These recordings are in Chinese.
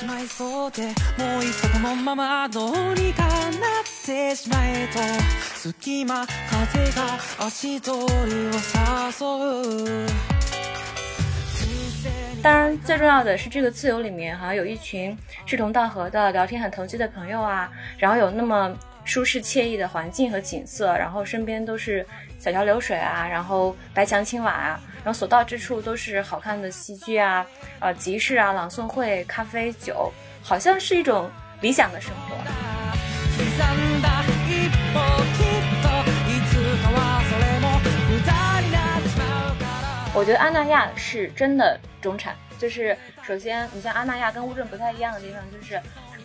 しまいそうでもういっそこのままどうにかなってしまえと隙間風が足取りを誘う当然，最重要的是这个自由里面好像有一群志同道合的、聊天很投机的朋友啊，然后有那么舒适惬意的环境和景色，然后身边都是小桥流水啊，然后白墙青瓦啊， 然后所到之处都是好看的戏剧啊、呃集市啊、朗诵会、咖啡酒，好像是一种理想的生活。刻んだ一歩きっといつかはそれも無駄になってしまうから我觉得阿那亚是真的中产，就是首先你像阿那亚跟乌镇不太一样的地方，就是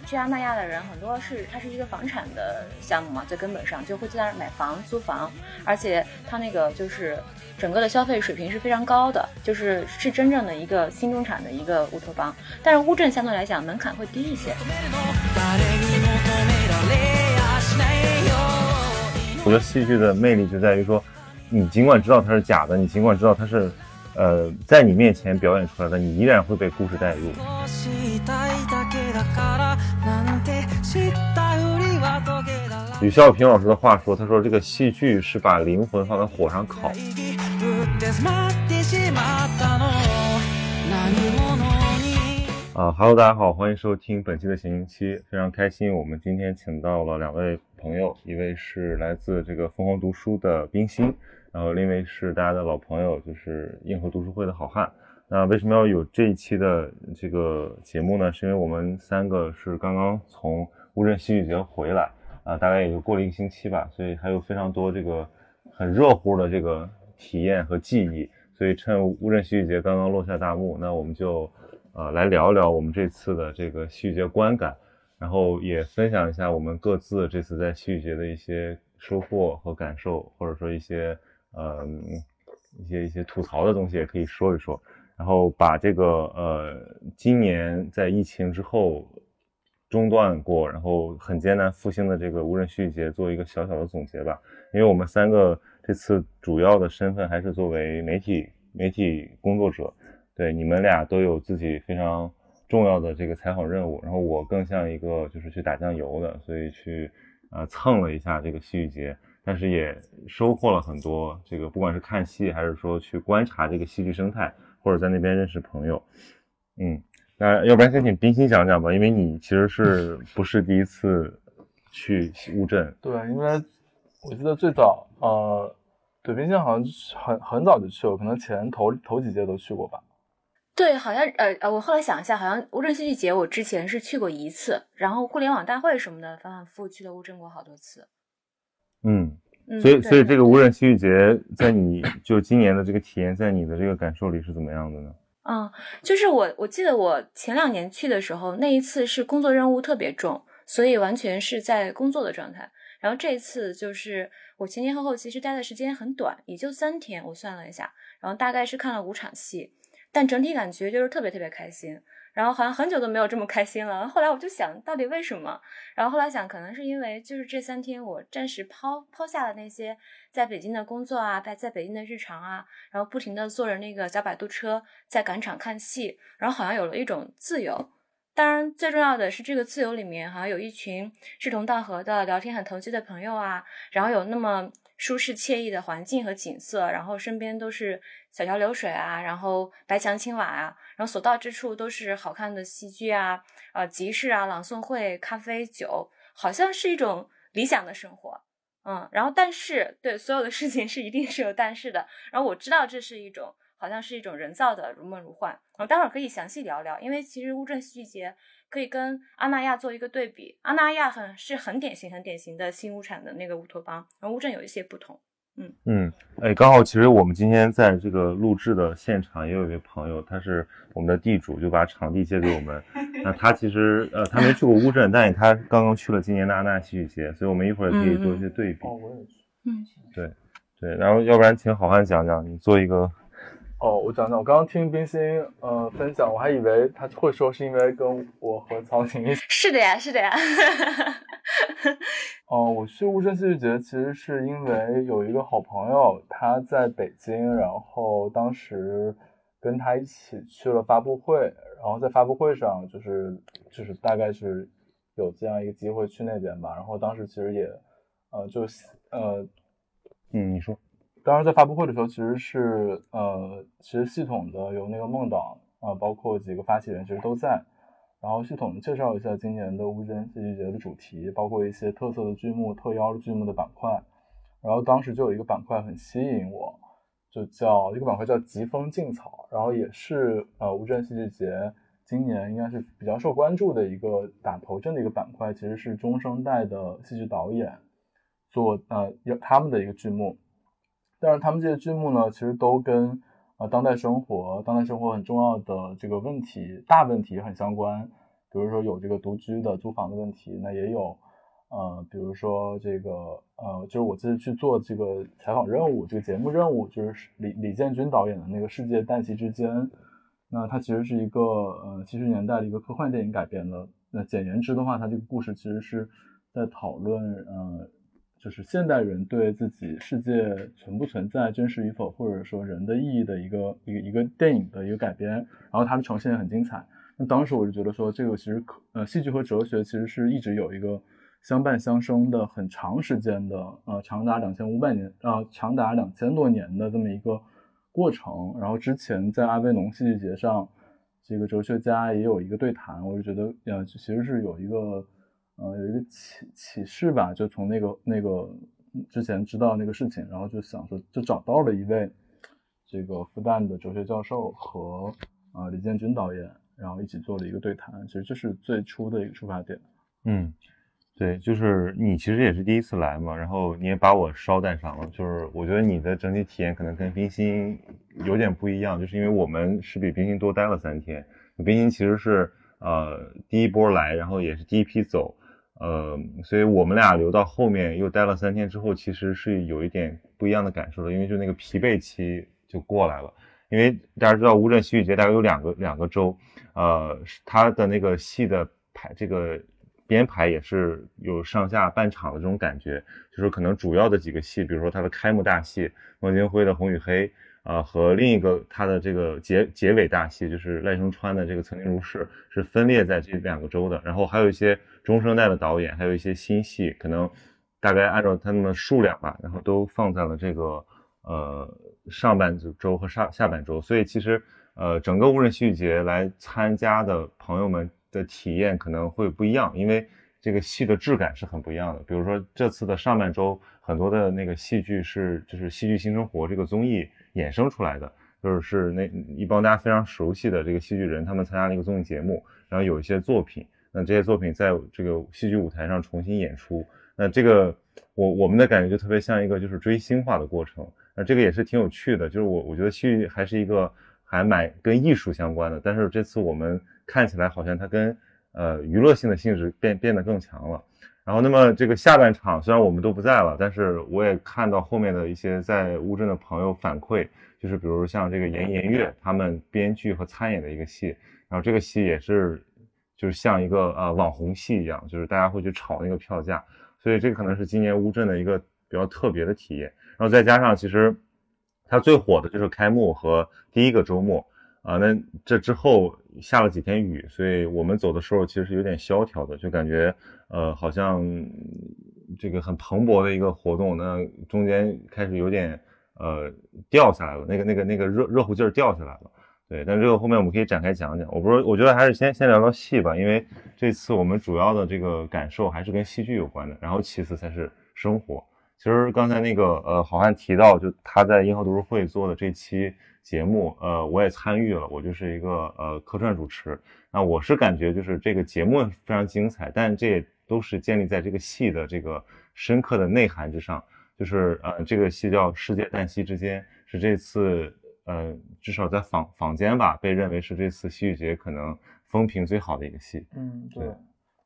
去阿那亚的人很多是它是一个房产的项目嘛，最根本上就会在那儿买房租房，而且它那个就是整个的消费水平是非常高的，就是是真正的一个新中产的一个乌托邦。但是乌镇相对来讲门槛会低一些。誰に求められやしないよ我觉得戏剧的魅力就在于说，你尽管知道它是假的，你尽管知道它是，呃，在你面前表演出来的，你依然会被故事带入。 少したいだけだからなんて知ったふりはトゲだら吕孝平老师的话说，他说这个戏剧是把灵魂放在火上烤。ぶってしまってしまったの何者に啊哈喽，大家好，欢迎收听本期的闲情期，非常开心，我们今天请到了两位朋友，一位是来自这个凤凰读书的冰心，然后另一位是大家的老朋友，就是硬核读书会的好汉。 那为什么要有这一期的这个节目呢？是因为我们三个是刚刚从乌镇戏剧节回来啊，大概也就过了一个星期吧，所以还有非常多这个很热乎的这个体验和记忆。所以趁乌镇戏剧节刚刚落下大幕，那我们就呃来聊聊我们这次的这个戏剧节观感，然后也分享一下我们各自这次在戏剧节的一些收获和感受，或者说一些呃一些一些吐槽的东西也可以说一说。然后把这个呃今年在疫情之后中断过，然后很艰难复兴的这个无人戏剧节做一个小小的总结吧。因为我们三个这次主要的身份还是作为媒体媒体工作者，对你们俩都有自己非常重要的这个采访任务，然后我更像一个就是去打酱油的，所以去呃蹭了一下这个戏剧节，但是也收获了很多这个不管是看戏还是说去观察这个戏剧生态。或者在那边认识朋友，嗯，那要不然先请冰心讲讲吧，因为你其实是不是第一次去乌镇？对，因为我记得最早，呃，对，冰心好像很很早就去了，可能前头头几届都去过吧。对，好像呃呃，我后来想一下，好像乌镇戏剧节我之前是去过一次，然后互联网大会什么的反反复复去了乌镇过好多次。嗯，嗯，所以所以这个无人戏剧节在你就今年的这个体验，在你的这个感受里是怎么样的呢？嗯，就是我我记得我前两年去的时候，那一次是工作任务特别重，所以完全是在工作的状态。然后这一次就是我前前后后其实待的时间很短，也就三天，我算了一下，然后大概是看了五场戏，但整体感觉就是特别特别开心。然后好像很久都没有这么开心了。后来我就想到底为什么？然后后来想，可能是因为就是这三天我暂时抛抛下了那些在北京的工作啊，在在北京的日常啊，然后不停的坐着那个小摆渡车在赶场看戏，然后好像有了一种自由。当然，最重要的是这个自由里面好像有一群志同道合的、聊天很投机的朋友啊，然后有那么舒适惬意的环境和景色，然后身边都是小桥流水啊，然后白墙青瓦啊，然后所到之处都是好看的戏剧啊、呃集市啊、朗诵会、咖啡酒，好像是一种理想的生活。嗯，然后但是对所有的事情是一定是有但是的。然后我知道这是一种好像是一种人造的如梦如幻。然后待会儿可以详细聊聊，因为其实乌镇戏剧节可以跟阿那亚做一个对比。阿那亚很是很典型、很典型的新物产的那个乌托邦，然后乌镇有一些不同。嗯嗯，哎，刚好其实我们今天在这个录制的现场也有一位朋友，他是我们的地主，就把场地借给我们。那他其实呃他没去过乌镇，但是他刚刚去了今年的阿那戏剧节，所以我们一会儿可以做一些对比。哦，我也去。嗯，对，然后要不然请好汉讲讲，你做一个哦，我讲讲，我刚刚听冰心呃分享，我还以为他会说是因为跟我和曹婷一起。是的呀，是的呀。哦，我去乌镇戏剧节其实是因为有一个好朋友他在北京，然后当时跟他一起去了发布会，然后在发布会上就是就是大概是有这样一个机会去那边吧，然后当时其实也呃就呃嗯，你说，当时在发布会的时候其实是呃其实系统的有那个孟导啊、包括几个发起人其实都在。然后系统介绍一下今年的乌镇戏剧节的主题，包括一些特色的剧目、特邀的剧目的板块。然后当时就有一个板块很吸引我，就叫一个板块叫“疾风劲草”，然后也是呃乌镇戏剧节今年应该是比较受关注的一个打头阵的一个板块，其实是中生代的戏剧导演做呃有他们的一个剧目。但是他们这些剧目呢，其实都跟呃，当代生活，当代生活很重要的这个问题，大问题很相关。比如说有这个独居的租房的问题，那也有，呃，比如说这个，呃，就是我这次去做这个采访任务，这个节目任务，就是李李建军导演的那个《世界旦夕之间》，那它其实是一个呃七十年代的一个科幻电影改编的。那简言之的话，它这个故事其实是在讨论，呃。就是现代人对自己世界存不存在、真实与否，或者说人的意义的一个一个一个电影的一个改编，然后它的呈现也很精彩。那当时我就觉得说，这个其实可呃，戏剧和哲学其实是一直有一个相伴相生的很长时间的呃，长达两千五百年呃，长达两千多年的这么一个过程。然后之前在阿维农戏剧节上，这个哲学家也有一个对谈，我就觉得呃，其实是有一个。呃，有一个启启示吧，就从那个那个之前知道那个事情，然后就想说，就找到了一位这个复旦的哲学教授和呃李建军导演，然后一起做了一个对谈。其实这是最初的一个出发点。嗯，对，就是你其实也是第一次来嘛，然后你也把我捎带上了。就是我觉得你的整体体验可能跟冰心有点不一样，就是因为我们是比冰心多待了三天，冰心其实是呃第一波来，然后也是第一批走。呃，所以我们俩留到后面又待了三天之后，其实是有一点不一样的感受的，因为就那个疲惫期就过来了。因为大家知道乌镇戏剧节大概有两个两个周，呃，它的那个戏的排这个编排也是有上下半场的这种感觉，就是可能主要的几个戏，比如说它的开幕大戏孟京辉的《红与黑》。啊，和另一个他的这个结结尾大戏，就是赖声川的这个《曾经如是》，是分裂在这两个周的。然后还有一些中生代的导演，还有一些新戏，可能大概按照他们的数量吧，然后都放在了这个呃上半周和上下半周。所以其实呃整个无人戏剧节来参加的朋友们的体验可能会不一样，因为这个戏的质感是很不一样的。比如说这次的上半周很多的那个戏剧是就是《戏剧新生活》这个综艺。衍生出来的就是是那一帮大家非常熟悉的这个戏剧人，他们参加了一个综艺节目，然后有一些作品，那这些作品在这个戏剧舞台上重新演出，那这个我我们的感觉就特别像一个就是追星化的过程，那这个也是挺有趣的，就是我我觉得戏剧还是一个还蛮跟艺术相关的，但是这次我们看起来好像它跟呃娱乐性的性质变变得更强了。然后，那么这个下半场虽然我们都不在了，但是我也看到后面的一些在乌镇的朋友反馈，就是比如像这个严颜悦他们编剧和参演的一个戏，然后这个戏也是就是像一个呃网红戏一样，就是大家会去炒那个票价，所以这可能是今年乌镇的一个比较特别的体验。然后再加上其实它最火的就是开幕和第一个周末。啊，那这之后下了几天雨，所以我们走的时候其实是有点萧条的，就感觉呃好像这个很蓬勃的一个活动，那中间开始有点呃掉下来了，那个那个那个热热乎劲儿掉下来了。对，但这个后面我们可以展开讲讲。我不是，我觉得还是先先聊聊戏吧，因为这次我们主要的这个感受还是跟戏剧有关的，然后其次才是生活。其实刚才那个呃好汉提到，就他在银河读书会做的这期。节目，呃，我也参与了，我就是一个呃客串主持。那我是感觉就是这个节目非常精彩，但这也都是建立在这个戏的这个深刻的内涵之上。就是呃，这个戏叫《世界旦夕之间》，是这次呃至少在坊坊间吧，被认为是这次戏剧节可能风评最好的一个戏。嗯，对。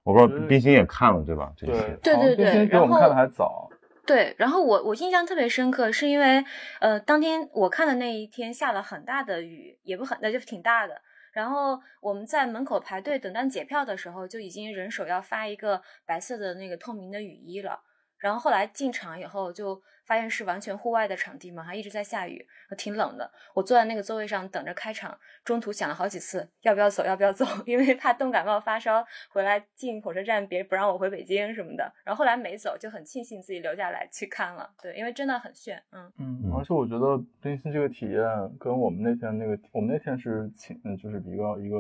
我不知道冰心也看了对吧？这个戏。对对对，冰心比我们看的还早。对，然后我我印象特别深刻，是因为呃，当天我看的那一天下了很大的雨，也不很，那就挺大的。然后我们在门口排队等待检票的时候，就已经人手要发一个白色的那个透明的雨衣了。然后后来进场以后，就发现是完全户外的场地嘛，还一直在下雨，挺冷的。我坐在那个座位上等着开场，中途想了好几次要不要走，要不要走，因为怕冻感冒发烧，回来进火车站别不让我回北京什么的。然后后来没走，就很庆幸自己留下来去看了。对，因为真的很炫，嗯嗯。而且我觉得冰心这个体验跟我们那天那个，我们那天是晴，嗯，就是一个一个，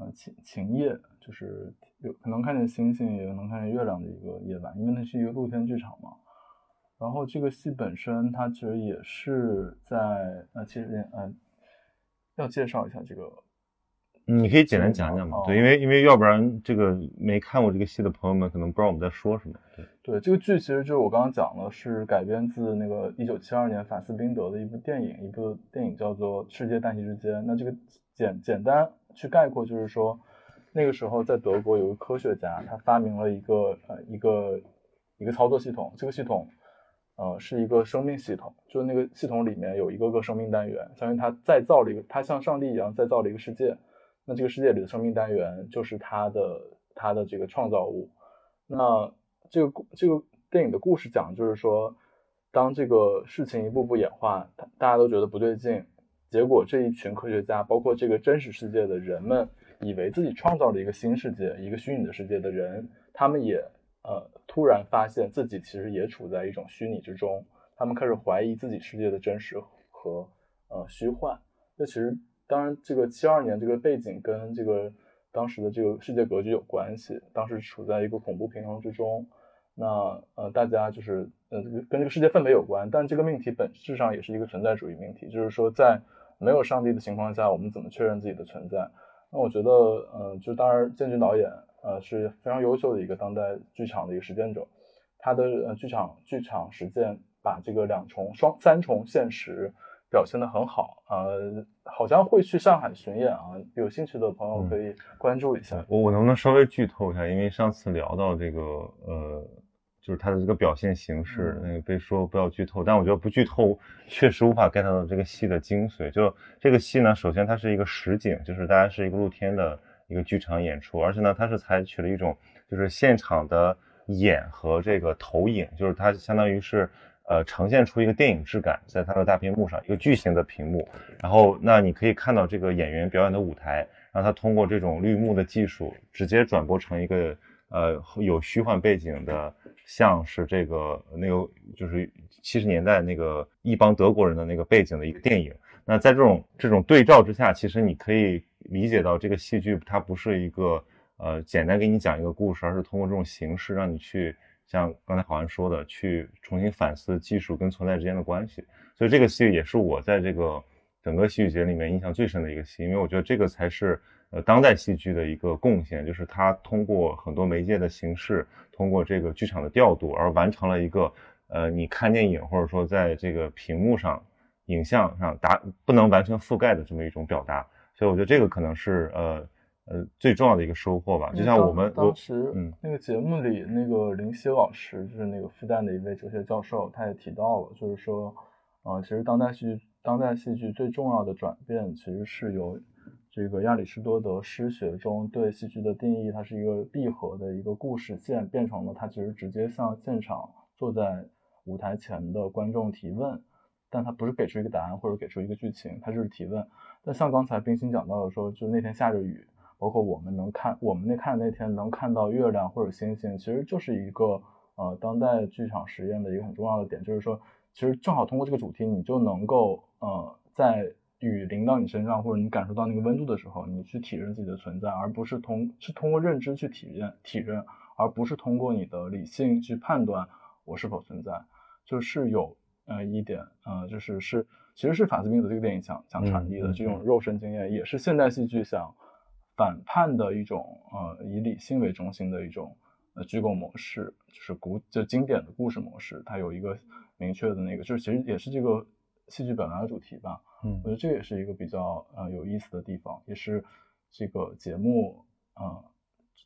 嗯晴晴夜，就是有可能看见星星，也能看见月亮的一个夜晚，因为那是一个露天剧场嘛。然后这个戏本身，它其实也是在呃，其实嗯，要介绍一下这个，你可以简单讲讲嘛？对，因为因为要不然这个没看过这个戏的朋友们可能不知道我们在说什么。对对，这个剧其实就是我刚刚讲的，是改编自那个一九七二年法斯宾德的一部电影，一部电影叫做《世界旦夕之间》。那这个简简单去概括，就是说那个时候在德国有个科学家，他发明了一个呃一个一个操作系统，这个系统。呃，是一个生命系统，就是那个系统里面有一个个生命单元，相当于他再造了一个，他像上帝一样再造了一个世界。那这个世界里的生命单元就是他的他的这个创造物。那这个这个电影的故事讲就是说，当这个事情一步步演化，大家都觉得不对劲，结果这一群科学家，包括这个真实世界的人们，以为自己创造了一个新世界，一个虚拟的世界的人，他们也。呃，突然发现自己其实也处在一种虚拟之中，他们开始怀疑自己世界的真实和呃虚幻。那其实当然，这个七二年这个背景跟这个当时的这个世界格局有关系。当时处在一个恐怖平衡之中，那呃大家就是呃跟这个世界氛围有关。但这个命题本质上也是一个存在主义命题，就是说在没有上帝的情况下，我们怎么确认自己的存在？那我觉得，嗯，就当然建军导演。呃，是非常优秀的一个当代剧场的一个实践者，他的呃剧场剧场实践把这个两重双三重现实表现的很好，呃，好像会去上海巡演啊，有兴趣的朋友可以关注一下。我我能不能稍微剧透一下？因为上次聊到这个呃，就是他的这个表现形式，那个被说不要剧透，但我觉得不剧透确实无法 get 到这个戏的精髓。就这个戏呢，首先它是一个实景，就是大家是一个露天的。一个剧场演出，而且呢，它是采取了一种就是现场的演和这个投影，就是它相当于是呃呈现出一个电影质感，在它的大屏幕上，一个巨型的屏幕，然后那你可以看到这个演员表演的舞台，然后他通过这种绿幕的技术，直接转播成一个呃有虚幻背景的，像是这个那个就是七十年代那个一帮德国人的那个背景的一个电影。那在这种这种对照之下，其实你可以。理解到这个戏剧它不是一个呃简单给你讲一个故事，而是通过这种形式让你去像刚才好像说的去重新反思技术跟存在之间的关系。所以这个戏也是我在这个整个戏剧节里面印象最深的一个戏，因为我觉得这个才是呃当代戏剧的一个贡献，就是它通过很多媒介的形式，通过这个剧场的调度而完成了一个呃你看电影或者说在这个屏幕上影像上达不能完全覆盖的这么一种表达。所以我觉得这个可能是呃呃最重要的一个收获吧。就像我们当时嗯那个节目里，那个林夕老师就是那个复旦的一位哲学教授，他也提到了，就是说，呃，其实当代戏剧当代戏剧最重要的转变，其实是由这个亚里士多德诗学中对戏剧的定义，它是一个闭合的一个故事线，变成了他其实直接向现场坐在舞台前的观众提问。但他不是给出一个答案或者给出一个剧情，他就是提问。那像刚才冰心讲到的说，就那天下着雨，包括我们能看我们那看的那天能看到月亮或者星星，其实就是一个呃当代剧场实验的一个很重要的点，就是说其实正好通过这个主题，你就能够呃在雨淋到你身上或者你感受到那个温度的时候，你去体认自己的存在，而不是通是通过认知去体验体认，而不是通过你的理性去判断我是否存在，就是有。呃，一点，呃，就是是，其实是法斯宾德这个电影想想传递的这种肉身经验，也是现代戏剧想反叛的一种，呃，以理性为中心的一种呃虚构模式，就是古就经典的故事模式，它有一个明确的那个，就是其实也是这个戏剧本来的主题吧。嗯，我觉得这也是一个比较呃有意思的地方，也是这个节目，呃。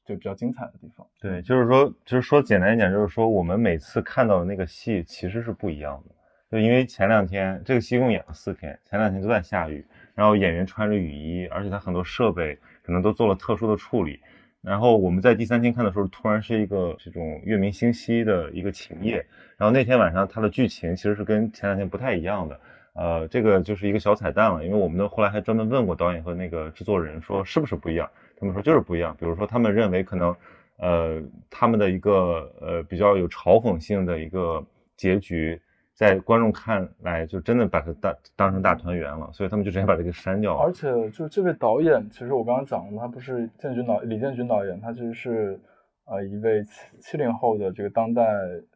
就比较精彩的地方，对，就是说，就是说简单一点，就是说我们每次看到的那个戏其实是不一样的。就因为前两天这个戏共演了四天，前两天都在下雨，然后演员穿着雨衣，而且他很多设备可能都做了特殊的处理。然后我们在第三天看的时候，突然是一个这种月明星稀的一个晴夜。然后那天晚上它的剧情其实是跟前两天不太一样的。呃，这个就是一个小彩蛋了，因为我们的后来还专门问过导演和那个制作人，说是不是不一样？他们说就是不一样。比如说他们认为可能，呃，他们的一个呃比较有嘲讽性的一个结局。在观众看来，就真的把它当当成大团圆了，所以他们就直接把这个删掉了。而且，就这位导演，其实我刚刚讲了，他不是建军导李建军导演，他其实是呃一位七七零后的这个当代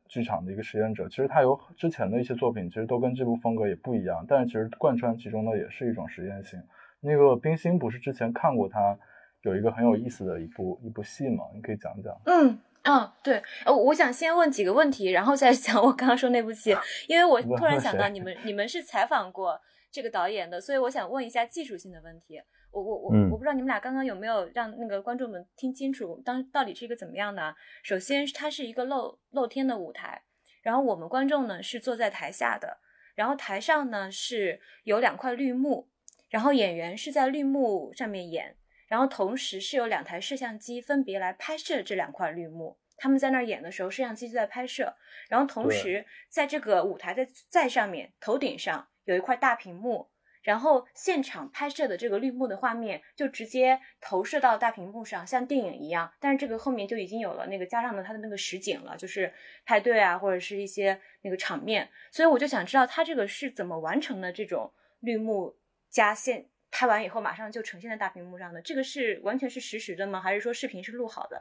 剧场的一个实验者。其实他有之前的一些作品，其实都跟这部风格也不一样，但是其实贯穿其中的也是一种实验性。那个冰心不是之前看过他有一个很有意思的一部一部戏吗？你可以讲讲。嗯。嗯，对，呃，我想先问几个问题，然后再讲我刚刚说那部戏，因为我突然想到你们你们是采访过这个导演的，所以我想问一下技术性的问题。我我我我不知道你们俩刚刚有没有让那个观众们听清楚，当到底是一个怎么样的？首先，它是一个露露天的舞台，然后我们观众呢是坐在台下的，然后台上呢是有两块绿幕，然后演员是在绿幕上面演。然后同时是有两台摄像机分别来拍摄这两块绿幕，他们在那儿演的时候，摄像机就在拍摄。然后同时在这个舞台的在上面头顶上有一块大屏幕，然后现场拍摄的这个绿幕的画面就直接投射到大屏幕上，像电影一样。但是这个后面就已经有了那个加上了它的那个实景了，就是派对啊或者是一些那个场面。所以我就想知道它这个是怎么完成的这种绿幕加现。拍完以后马上就呈现在大屏幕上的，这个是完全是实时的吗？还是说视频是录好的？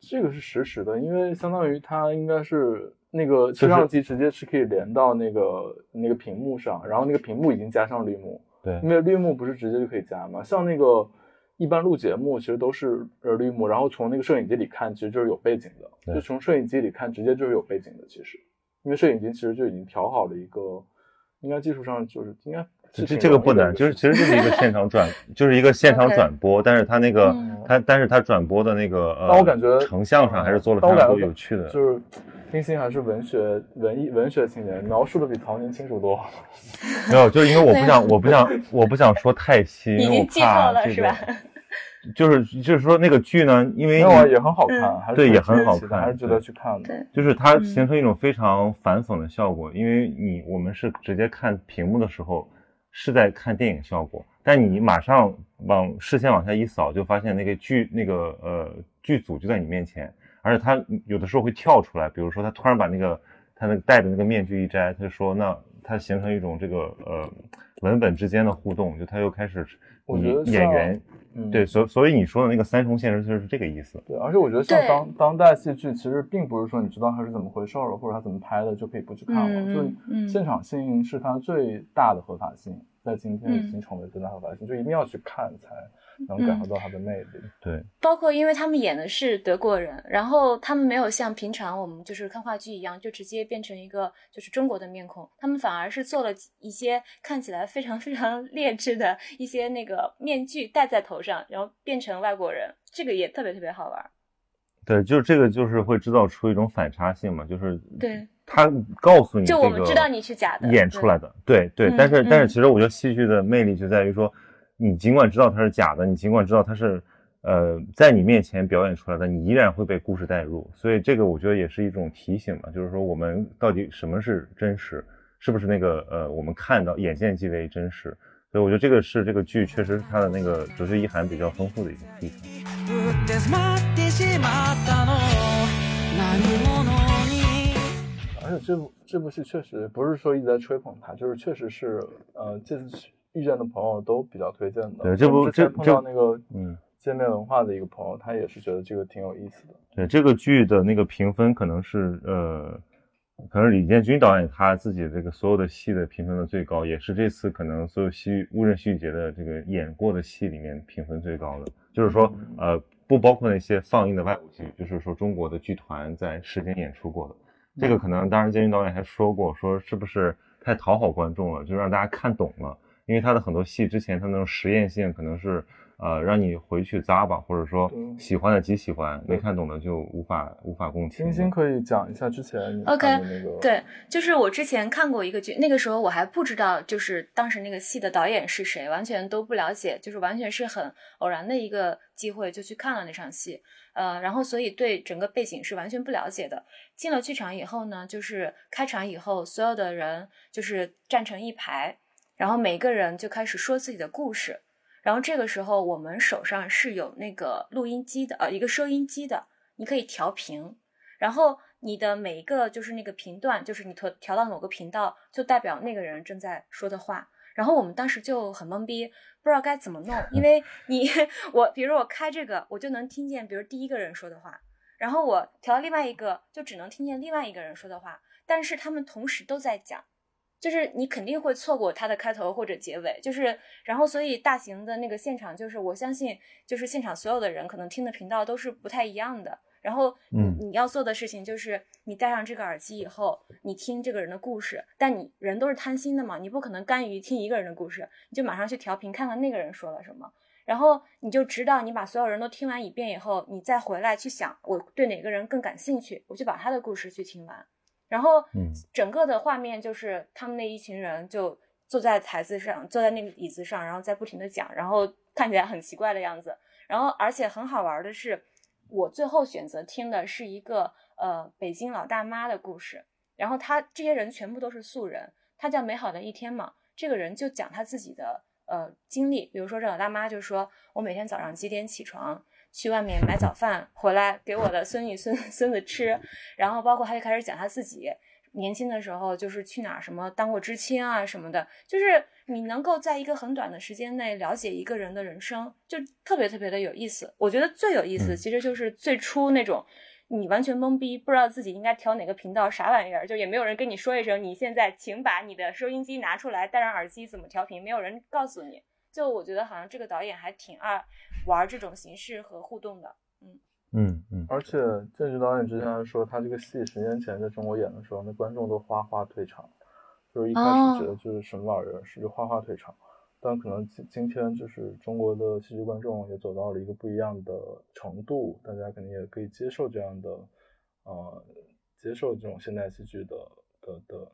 这个是实时的，因为相当于它应该是那个摄像机直接是可以连到那个那个屏幕上，然后那个屏幕已经加上绿幕。对，因为绿幕不是直接就可以加吗？像那个一般录节目其实都是呃绿幕，然后从那个摄影机里看其实就是有背景的，就从摄影机里看直接就是有背景的。其实，因为摄影机其实就已经调好了一个，应该技术上就是应该。这这个不难，就是其实就是一个现场转，就是一个现场转播，但是他那个他，但是他转播的那个呃，我感觉成像上还是做了非常多有趣的，就是冰心还是文学文艺文学青年，描述的比曹宁清楚多。没有，就是因为我不想，我不想，我不想说太细，因为我怕这个。就是就是说那个剧呢，因为也很好看，对，也很好看，还是值得去看的。就是它形成一种非常反讽的效果，因为你我们是直接看屏幕的时候。是在看电影效果，但你马上往视线往下一扫，就发现那个剧那个呃剧组就在你面前，而且他有的时候会跳出来，比如说他突然把那个他那个戴的那个面具一摘，他就说那他形成一种这个呃文本之间的互动，就他又开始你演员。对，所所以你说的那个三重现实就是这个意思。对，而且我觉得像当当代戏剧，其实并不是说你知道它是怎么回事了，或者它怎么拍的就可以不去看了。就现场性是它最大的合法性，在今天已经成为最大合法性，就一定要去看才。能感受到他的魅力，对，包括因为他们演的是德国人，然后他们没有像平常我们就是看话剧一样，就直接变成一个就是中国的面孔，他们反而是做了一些看起来非常非常 劣质的一些那个面具戴在头上，然后变成外国人，这个也特别特别好玩。对，就是这个就是会制造出一种反差性嘛，就是对他告诉你，就我们知道你是假的演出来的，对。对，但是但是其实我觉得戏剧的魅力就在于说。你尽管知道它是假的，你尽管知道它是，呃，在你面前表演出来的，你依然会被故事带入。所以这个我觉得也是一种提醒嘛，就是说我们到底什么是真实，是不是那个呃，我们看到眼见即为真实。所以我觉得这个是这个剧确实它的那个哲学意涵比较丰富的一个地方。而且这部这部戏确实不是说一直在吹捧它，就是确实是呃这次。遇见的朋友都比较推荐的。对，这部这碰到那个嗯，界面文化的一个朋友，他也是觉得这个挺有意思的。对，这个剧的那个评分可能是呃，可能李建军导演他自己这个所有的戏的评分的最高，也是这次可能所有戏乌镇戏剧节的这个演过的戏里面评分最高的。就是说呃，不包括那些放映的外国剧，就是说中国的剧团在世间演出过的。这个可能当然建军导演还说过，说是不是太讨好观众了，就让大家看懂了。因为他的很多戏之前他那种实验性可能是。呃，让你回去咂吧，或者说喜欢的极喜欢，没看懂的就无法无法共情。星星可以讲一下之前 OK 那个对，就是我之前看过一个剧，那个时候我还不知道，就是当时那个戏的导演是谁，完全都不了解，就是完全是很偶然的一个机会就去看了那场戏，呃，然后所以对整个背景是完全不了解的。进了剧场以后呢，就是开场以后，所有的人就是站成一排，然后每个人就开始说自己的故事。然后这个时候，我们手上是有那个录音机的，呃，一个收音机的，你可以调频。然后你的每一个就是那个频段，就是你调调到某个频道，就代表那个人正在说的话。然后我们当时就很懵逼，不知道该怎么弄，因为 你我，比如我开这个，我就能听见，比如第一个人说的话，然后我调另外一个，就只能听见另外一个人说的话，但是他们同时都在讲。就是你肯定会错过它的开头或者结尾，就是然后所以大型的那个现场，就是我相信，就是现场所有的人可能听的频道都是不太一样的。然后你你要做的事情就是你戴上这个耳机以后，你听这个人的故事，但你人都是贪心的嘛，你不可能甘于听一个人的故事，你就马上去调频看看那个人说了什么，然后你就知道你把所有人都听完一遍以后，你再回来去想我对哪个人更感兴趣，我就把他的故事去听完。然后，嗯，整个的画面就是他们那一群人就坐在台子上，坐在那个椅子上，然后在不停的讲，然后看起来很奇怪的样子。然后，而且很好玩的是，我最后选择听的是一个呃北京老大妈的故事。然后他这些人全部都是素人，他叫美好的一天嘛。这个人就讲他自己的呃经历，比如说这老大妈就说，我每天早上几点起床。去外面买早饭回来给我的孙女孙孙子吃，然后包括他就开始讲他自己年轻的时候就是去哪儿什么当过知青啊什么的，就是你能够在一个很短的时间内了解一个人的人生，就特别特别的有意思。我觉得最有意思其实就是最初那种你完全懵逼，不知道自己应该调哪个频道，啥玩意儿，就也没有人跟你说一声，你现在请把你的收音机拿出来，戴上耳机怎么调频，没有人告诉你。就我觉得好像这个导演还挺爱玩这种形式和互动的，嗯嗯嗯。而且郑局导演之前说，他这个戏十年前在中国演的时候，那观众都哗哗退场，就是一开始觉得就是什么玩意儿，是就哗哗退场。但可能今今天就是中国的戏剧观众也走到了一个不一样的程度，大家肯定也可以接受这样的，呃，接受这种现代戏剧的的的。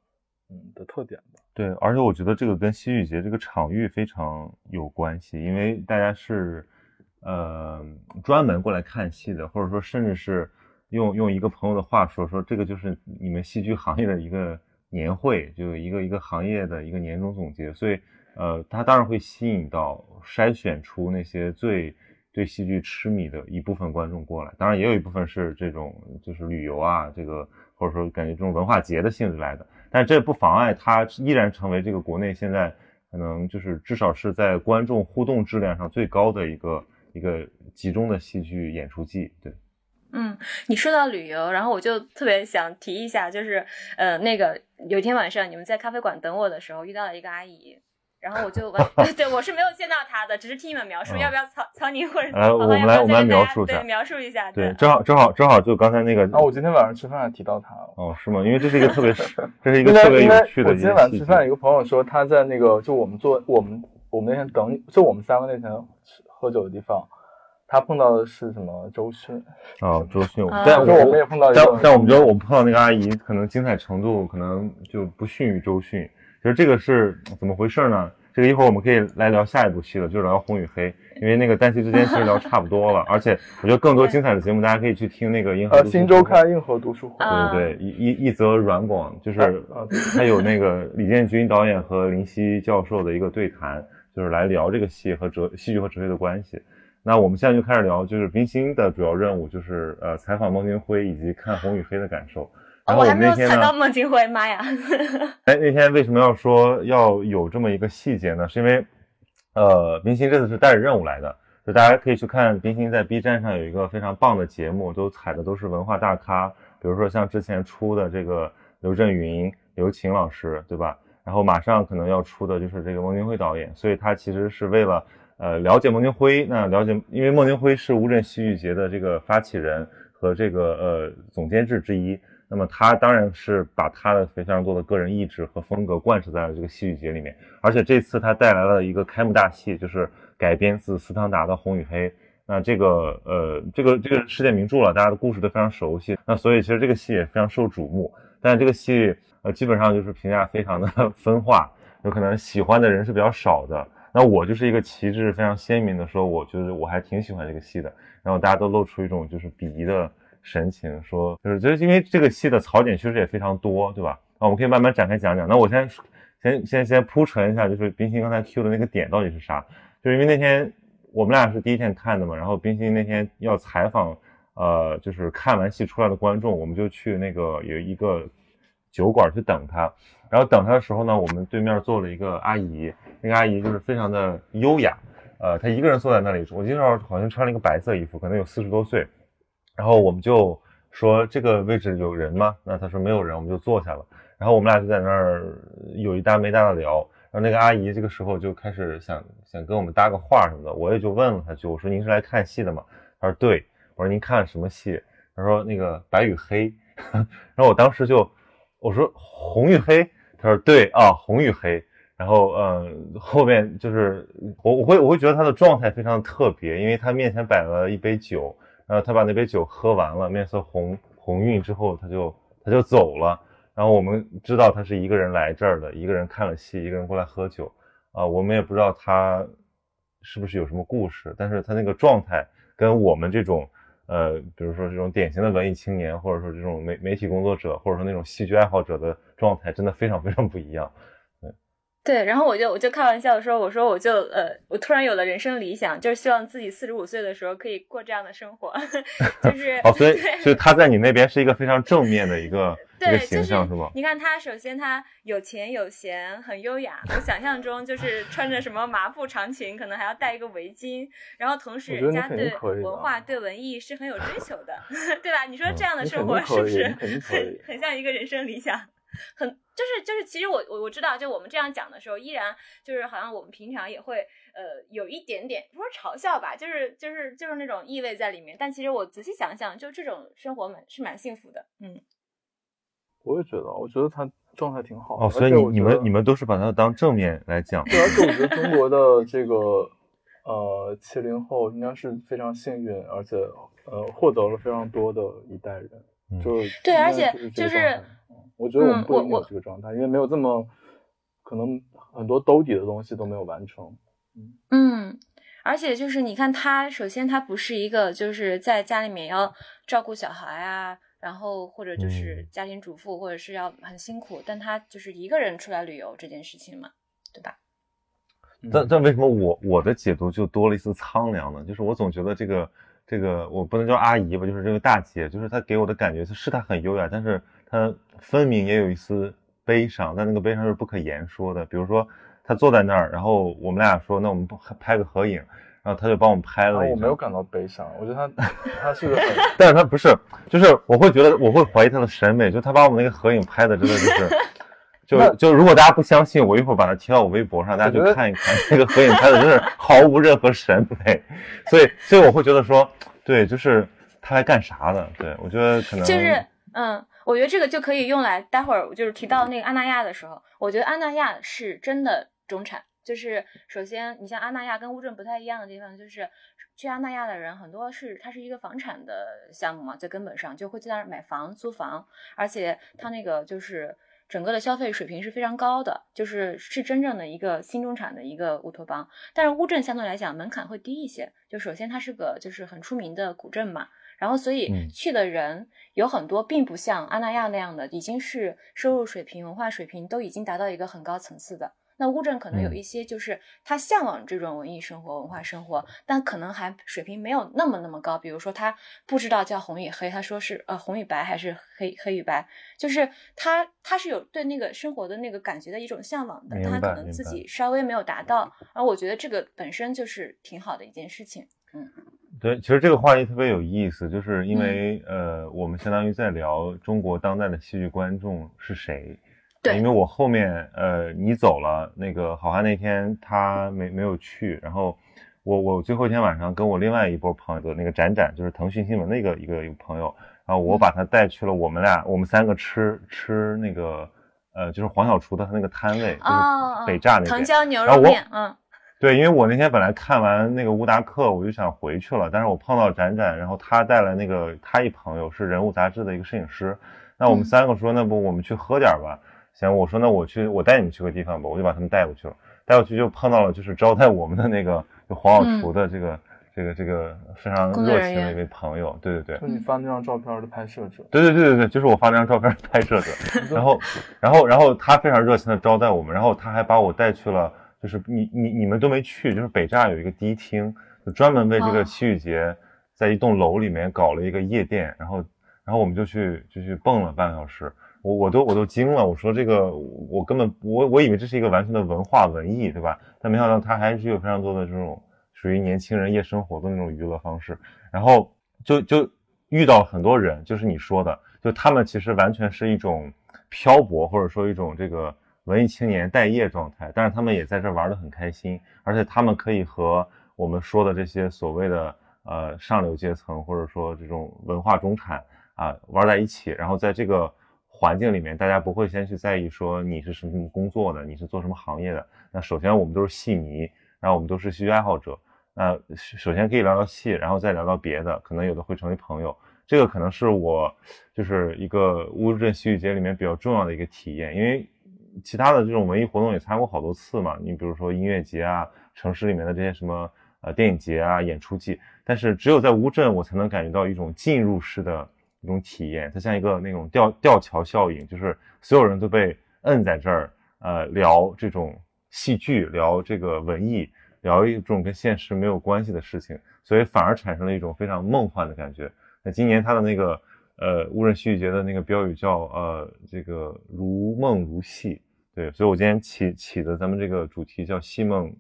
嗯的特点吧。对，而且我觉得这个跟戏剧节这个场域非常有关系，因为大家是呃专门过来看戏的，或者说甚至是用用一个朋友的话说，说这个就是你们戏剧行业的一个年会，就一个一个行业的一个年终总结，所以呃，它当然会吸引到筛选出那些最对戏剧痴迷的一部分观众过来，当然也有一部分是这种就是旅游啊，这个或者说感觉这种文化节的性质来的。但这不妨碍它依然成为这个国内现在可能就是至少是在观众互动质量上最高的一个一个集中的戏剧演出季。对，嗯，你说到旅游，然后我就特别想提一下，就是呃，那个有一天晚上你们在咖啡馆等我的时候，遇到了一个阿姨。然后我就问，对我是没有见到他的，只是听你们描述，要不要曹曹宁或者来，我们来我们来描述一下，对，描述一下，对，正好正好正好就刚才那个，啊，我今天晚上吃饭提到他了，哦，是吗？因为这是一个特别，这是一个特别有趣的。我今天晚上吃饭，有个朋友说他在那个就我们坐我们我们那天等就我们三个那天喝酒的地方，他碰到的是什么周迅？哦，周迅，但我们也碰到，但但我们觉得我们碰到那个阿姨可能精彩程度可能就不逊于周迅，其实这个是怎么回事呢？这个一会儿我们可以来聊下一部戏了，就是聊《红与黑》，因为那个单期之间其实聊差不多了，而且我觉得更多精彩的节目，大家可以去听那个《银河》呃，新周刊《硬核读书会》，对对对，一一一则软广，就是他有那个李建军导演和林夕教授的一个对谈，就是来聊这个戏和哲戏剧和哲学的关系。那我们现在就开始聊，就是冰心的主要任务就是呃采访孟京辉以及看《红与黑》的感受。我还没有踩到孟京辉，妈呀！哎，那天为什么要说要有这么一个细节呢？是因为，呃，冰心这次是带着任务来的，就大家可以去看冰心在 B 站上有一个非常棒的节目，都采的都是文化大咖，比如说像之前出的这个刘震云、刘擎老师，对吧？然后马上可能要出的就是这个孟京辉导演，所以他其实是为了呃了解孟京辉，那了解，因为孟京辉是乌镇戏剧节的这个发起人和这个呃总监制之一。那么他当然是把他的非常多的个人意志和风格贯彻在了这个戏剧节里面，而且这次他带来了一个开幕大戏，就是改编自斯汤达的《红与黑》。那这个呃，这个这个世界名著了，大家的故事都非常熟悉。那所以其实这个戏也非常受瞩目，但这个戏呃基本上就是评价非常的 分化，有可能喜欢的人是比较少的。那我就是一个旗帜非常鲜明的说，我觉得我还挺喜欢这个戏的。然后大家都露出一种就是鄙夷的神情，说就是就是因为这个戏的槽点确实也非常多，对吧？啊我们可以慢慢展开讲讲。那我先先先先铺陈一下，就是冰心刚才 Q 的那个点到底是啥？就是因为那天我们俩是第一天看的嘛，然后冰心那天要采访，呃，就是看完戏出来的观众，我们就去那个有一个酒馆去等他。然后等他的时候呢，我们对面坐了一个阿姨，那个阿姨就是非常的优雅。呃，她一个人坐在那里，我记得好像穿了一个白色衣服，可能有四十多岁。然后我们就说这个位置有人吗？那他说没有人，我们就坐下了。然后我们俩就在那儿有一搭没搭的聊。然后那个阿姨这个时候就开始想想跟我们搭个话什么的，我也就问了她句，我说您是来看戏的吗？她说对。我说您看什么戏？她说那个白与黑。然后我当时就我说红与黑。她说对啊，红与黑。然后，嗯，后面就是我，我会，我会觉得她的状态非常特别，因为她面前摆了一杯酒，然后他把那杯酒喝完了，面色红红晕之后，他就他就走了。然后我们知道他是一个人来这儿的，一个人看了戏，一个人过来喝酒，啊，我们也不知道他是不是有什么故事，但是他那个状态跟我们这种，呃，比如说这种典型的文艺青年，或者说这种媒媒体工作者，或者说那种戏剧爱好者的状态，真的非常非常不一样。对，然后我就我就开玩笑说，我说我就呃，我突然有了人生理想，就是希望自己四十五岁的时候可以过这样的生活，就 是哦，所以所以他在你那边是一个非常正面的一个 一个形象，是吧？你看他，首先他有钱有闲，很优雅。我想象中就是穿着什么麻布长裙，可能还要戴一个围巾，然后同时人家对文化对文艺是很有追求的，对吧？你说这样的生活是不是很很像一个人生理想？很就是就是，其实我我我知道，就我们这样讲的时候，依然就是好像我们平常也会呃有一点点不说嘲笑吧，就是就是就是那种意味在里面。但其实我仔细想想，就这种生活蛮是蛮幸福的。嗯，我也觉得，我觉得他状态挺好哦。所以你你们你们都是把它当正面来讲。对，而且我觉得中国的这个呃七零后应该是非常幸运，而且呃获得了非常多的一代人，就是对，而且就是。我觉得我们不一定有这个状态，因为没有这么可能很多兜底的东西都没有完成。嗯，而且就是你看他，首先他不是一个就是在家里面要照顾小孩啊，然后或者就是家庭主妇，或者是要很辛苦，但他就是一个人出来旅游这件事情嘛，对吧？但但为什么我我的解读就多了一丝苍凉呢？就是我总觉得这个这个我不能叫阿姨吧，就是这个大姐，就是她给我的感觉是她很优雅，但是。他分明也有一丝悲伤，但那个悲伤是不可言说的。比如说，他坐在那儿，然后我们俩说：“那我们拍个合影。”然后他就帮我们拍了。我没有感到悲伤，我觉得他 他是个很，但是他不是，就是我会觉得我会怀疑他的审美，就他把我们那个合影拍的真的就是，就就如果大家不相信，我一会儿把它贴到我微博上，大家去看一看那个合影拍的真是毫无任何审美。所以，所以我会觉得说，对，就是他来干啥的？对我觉得可能就是嗯。我觉得这个就可以用来，待会儿就是提到那个阿那亚的时候，我觉得阿那亚是真的中产。就是首先，你像阿那亚跟乌镇不太一样的地方，就是去阿那亚的人很多是它是一个房产的项目嘛，在根本上就会在那儿买房租房，而且它那个就是整个的消费水平是非常高的，就是是真正的一个新中产的一个乌托邦。但是乌镇相对来讲门槛会低一些，就首先它是个就是很出名的古镇嘛。然后，所以去的人有很多，并不像阿那亚那样的，已经是收入水平、文化水平都已经达到一个很高层次的。那乌镇可能有一些，就是他向往这种文艺生活、文化生活，但可能还水平没有那么那么高。比如说，他不知道叫红与黑，他说是呃红与白还是黑黑与白，就是他他是有对那个生活的那个感觉的一种向往的，他可能自己稍微没有达到。而我觉得这个本身就是挺好的一件事情，嗯。对，其实这个话题特别有意思，就是因为呃，我们相当于在聊中国当代的戏剧观众是谁。对，因为我后面呃你走了，那个好汉那天他没没有去，然后我我最后一天晚上跟我另外一波朋友的那个展展，就是腾讯新闻的一个一个一个朋友，然然后我把他带去了我们俩我们三个吃吃那个呃就是黄小厨的他那个摊位，就是北栅那边藤椒牛肉面，嗯，对，因为我那天本来看完那个乌达克，我就想回去了，但是我碰到展展，然后他带来那个他一朋友是人物杂志的一个摄影师，那我们嗯。三个说，那不我们去喝点儿吧？行，我说那我去，我带你们去个地方吧，我就把他们带过去了，带过去就碰到了就是招待我们的那个就黄小厨的这个、这个这个非常热情的一位朋友，对对对，就你发那张照片的拍摄者，对对对对对，就是我发那张照片的拍摄者。然后，然后，然后他非常热情的招待我们，然后他还把我带去了，就是你你你们都没去，就是北栅有一个迪厅，就专门为这个哦。戏剧节，在一栋楼里面搞了一个夜店，然后，然后我们就去就去蹦了半个小时，我我都我都惊了，我说这个我根本我我以为这是一个完全的文化文艺，对吧？但没想到它还是有非常多的这种属于年轻人夜生活的那种娱乐方式，然后就就遇到很多人，就是你说的，就他们其实完全是一种漂泊，或者说一种这个文艺青年待业状态，但是他们也在这玩得很开心，而且他们可以和我们说的这些所谓的呃上流阶层，或者说这种文化中产啊玩在一起，然后在这个环境里面，大家不会先去在意说你是什么什么工作的，你是做什么行业的。那首先我们都是戏迷，然后我们都是戏剧爱好者。那首先可以聊聊戏，然后再聊聊别的，可能有的会成为朋友。这个可能是我就是一个乌镇戏剧节里面比较重要的一个体验，因为其他的这种文艺活动也参加过好多次嘛。你比如说音乐节啊，城市里面的这些什么呃电影节啊、演出季，但是只有在乌镇，我才能感觉到一种进入式的一种体验。它像一个那种吊吊桥效应，就是所有人都被摁在这儿，呃，聊这种戏剧，聊这个文艺。聊一种跟现实没有关系的事情，所以反而产生了一种非常梦幻的感觉。那今年他的那个呃乌镇戏剧节的那个标语叫呃这个如梦如戏，对，所以我今天起起的咱们这个主题叫戏梦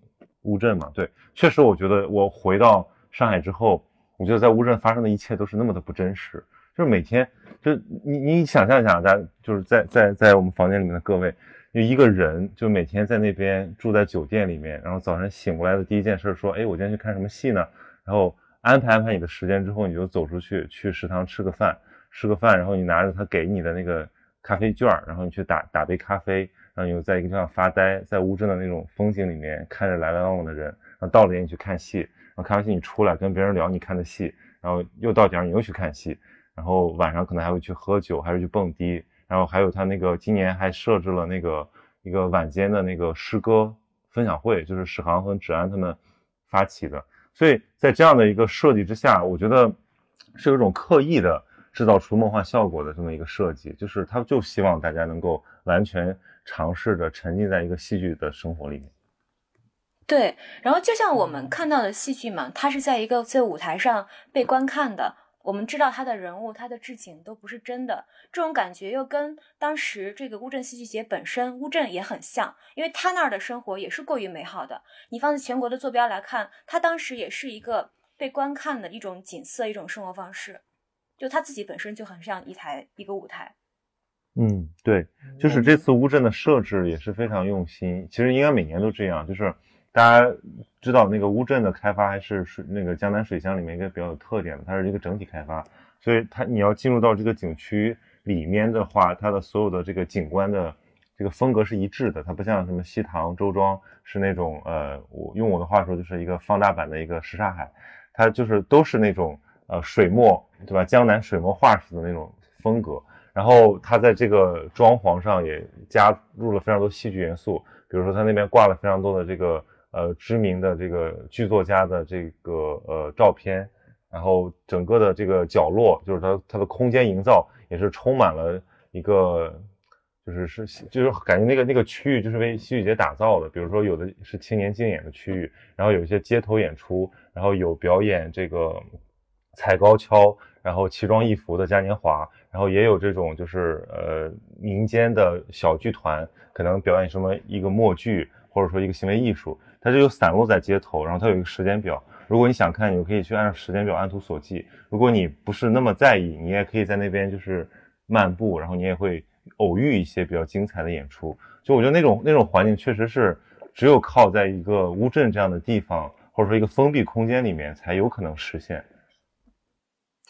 乌镇嘛，对，确实我觉得我回到上海之后，我觉得在乌镇发生的一切都是那么的不真实，就是每天就你你想象一下，咱就是在在在我们房间里面的各位。就一个人，就每天在那边住在酒店里面，然后早上醒过来的第一件事说：“哎，我今天去看什么戏呢？”然后安排安排你的时间之后，你就走出去去食堂吃个饭，吃个饭，然后你拿着他给你的那个咖啡券，然后你去打打杯咖啡，然后你就在一个地方发呆，在乌镇的那种风景里面看着来来往往的人，然后到了点你去看戏，然后看完戏你出来跟别人聊你看的戏，然后又到点你又去看戏，然后晚上可能还会去喝酒，还是去蹦迪。然后还有他那个今年还设置了那个一个晚间的那个诗歌分享会，就是史航和芷安他们发起的。所以在这样的一个设计之下，我觉得是有一种刻意的制造出梦幻效果的这么一个设计，就是他就希望大家能够完全尝试着沉浸在一个戏剧的生活里面。对，然后就像我们看到的戏剧嘛，它是在一个在舞台上被观看的。我们知道他的人物、他的置景都不是真的，这种感觉又跟当时这个乌镇戏剧节本身乌镇也很像，因为他那儿的生活也是过于美好的。你放在全国的坐标来看，他当时也是一个被观看的一种景色、一种生活方式，就他自己本身就很像一台一个舞台。嗯，对，就是这次乌镇的设置也是非常用心，其实应该每年都这样，就是。大家知道那个乌镇的开发还是水那个江南水乡里面一个比较有特点的，它是一个整体开发，所以它你要进入到这个景区里面的话，它的所有的这个景观的这个风格是一致的，它不像什么西塘、周庄是那种呃，我用我的话说就是一个放大版的一个什刹海，它就是都是那种呃水墨对吧？江南水墨画式的那种风格，然后它在这个装潢上也加入了非常多戏剧元素，比如说它那边挂了非常多的这个。呃，知名的这个剧作家的这个呃照片，然后整个的这个角落，就是它它的空间营造也是充满了一个，就是是就是感觉那个那个区域就是为戏剧节打造的。比如说有的是青年竞演的区域，然后有一些街头演出，然后有表演这个踩高跷，然后奇装异服的嘉年华，然后也有这种就是呃民间的小剧团，可能表演什么一个默剧，或者说一个行为艺术。它就有散落在街头，然后它有一个时间表。如果你想看，你就可以去按照时间表按图索骥。如果你不是那么在意，你也可以在那边就是漫步，然后你也会偶遇一些比较精彩的演出。就我觉得那种那种环境确实是只有靠在一个乌镇这样的地方，或者说一个封闭空间里面才有可能实现。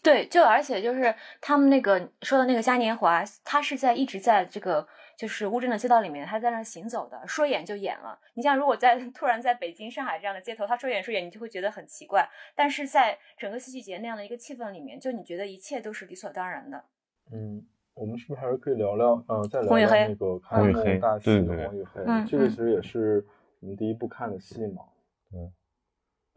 对，就而且就是他们那个说的那个嘉年华，他是在一直在这个就是乌镇的街道里面，他在那行走的，说演就演了。你像如果在突然在北京、上海这样的街头，他说演说演，你就会觉得很奇怪。但是在整个戏剧节那样的一个气氛里面，就你觉得一切都是理所当然的。嗯，我们是不是还是可以聊聊，呃，再聊聊红与黑那个开红与黑幕大戏对对对《红与黑》嗯嗯这个其实也是我们第一部看的戏嘛。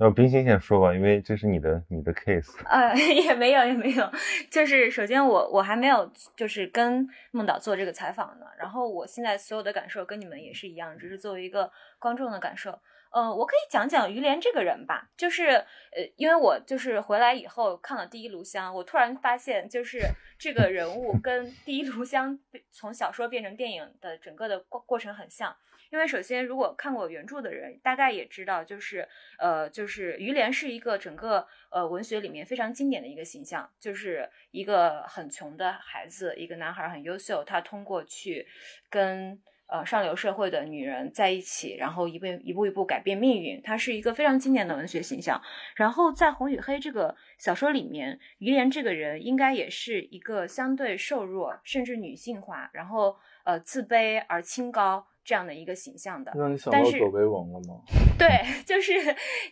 要冰心先说吧，因为这是你的你的 case。呃，也没有，也没有。就是首先我我还没有就是跟孟导做这个采访呢，然后我现在所有的感受跟你们也是一样，只是作为一个观众的感受。嗯、我可以讲讲于连这个人吧，就是呃，因为我就是回来以后看了《第一炉香》，我突然发现就是这个人物跟《第一炉香》从小说变成电影的整个的过过程很像。因为首先，如果看过原著的人，大概也知道，就是呃，就是于连是一个整个呃文学里面非常经典的一个形象，就是一个很穷的孩子，一个男孩很优秀，他通过去跟呃上流社会的女人在一起，然后一步一步一步改变命运，他是一个非常经典的文学形象。然后在《红与黑》这个小说里面，于连这个人应该也是一个相对瘦弱，甚至女性化，然后呃自卑而清高这样的一个形象的。让你想但是到葛维文了吗？对，就是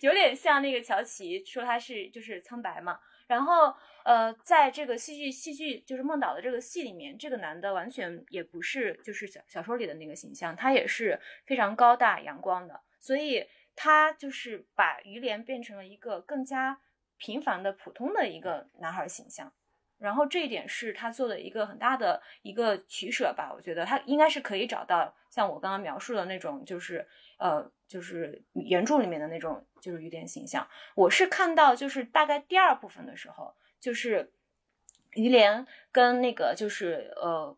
有点像那个乔琪说他是就是苍白嘛。然后呃，在这个戏剧戏剧就是孟导的这个戏里面，这个男的完全也不是就是小小说里的那个形象，他也是非常高大阳光的，所以他就是把于连变成了一个更加平凡的普通的一个男孩形象。然后这一点是他做的一个很大的一个取舍吧，我觉得他应该是可以找到像我刚刚描述的那种，就是呃，就是原著里面的那种，就是于连形象。我是看到就是大概第二部分的时候，就是于连跟那个就是呃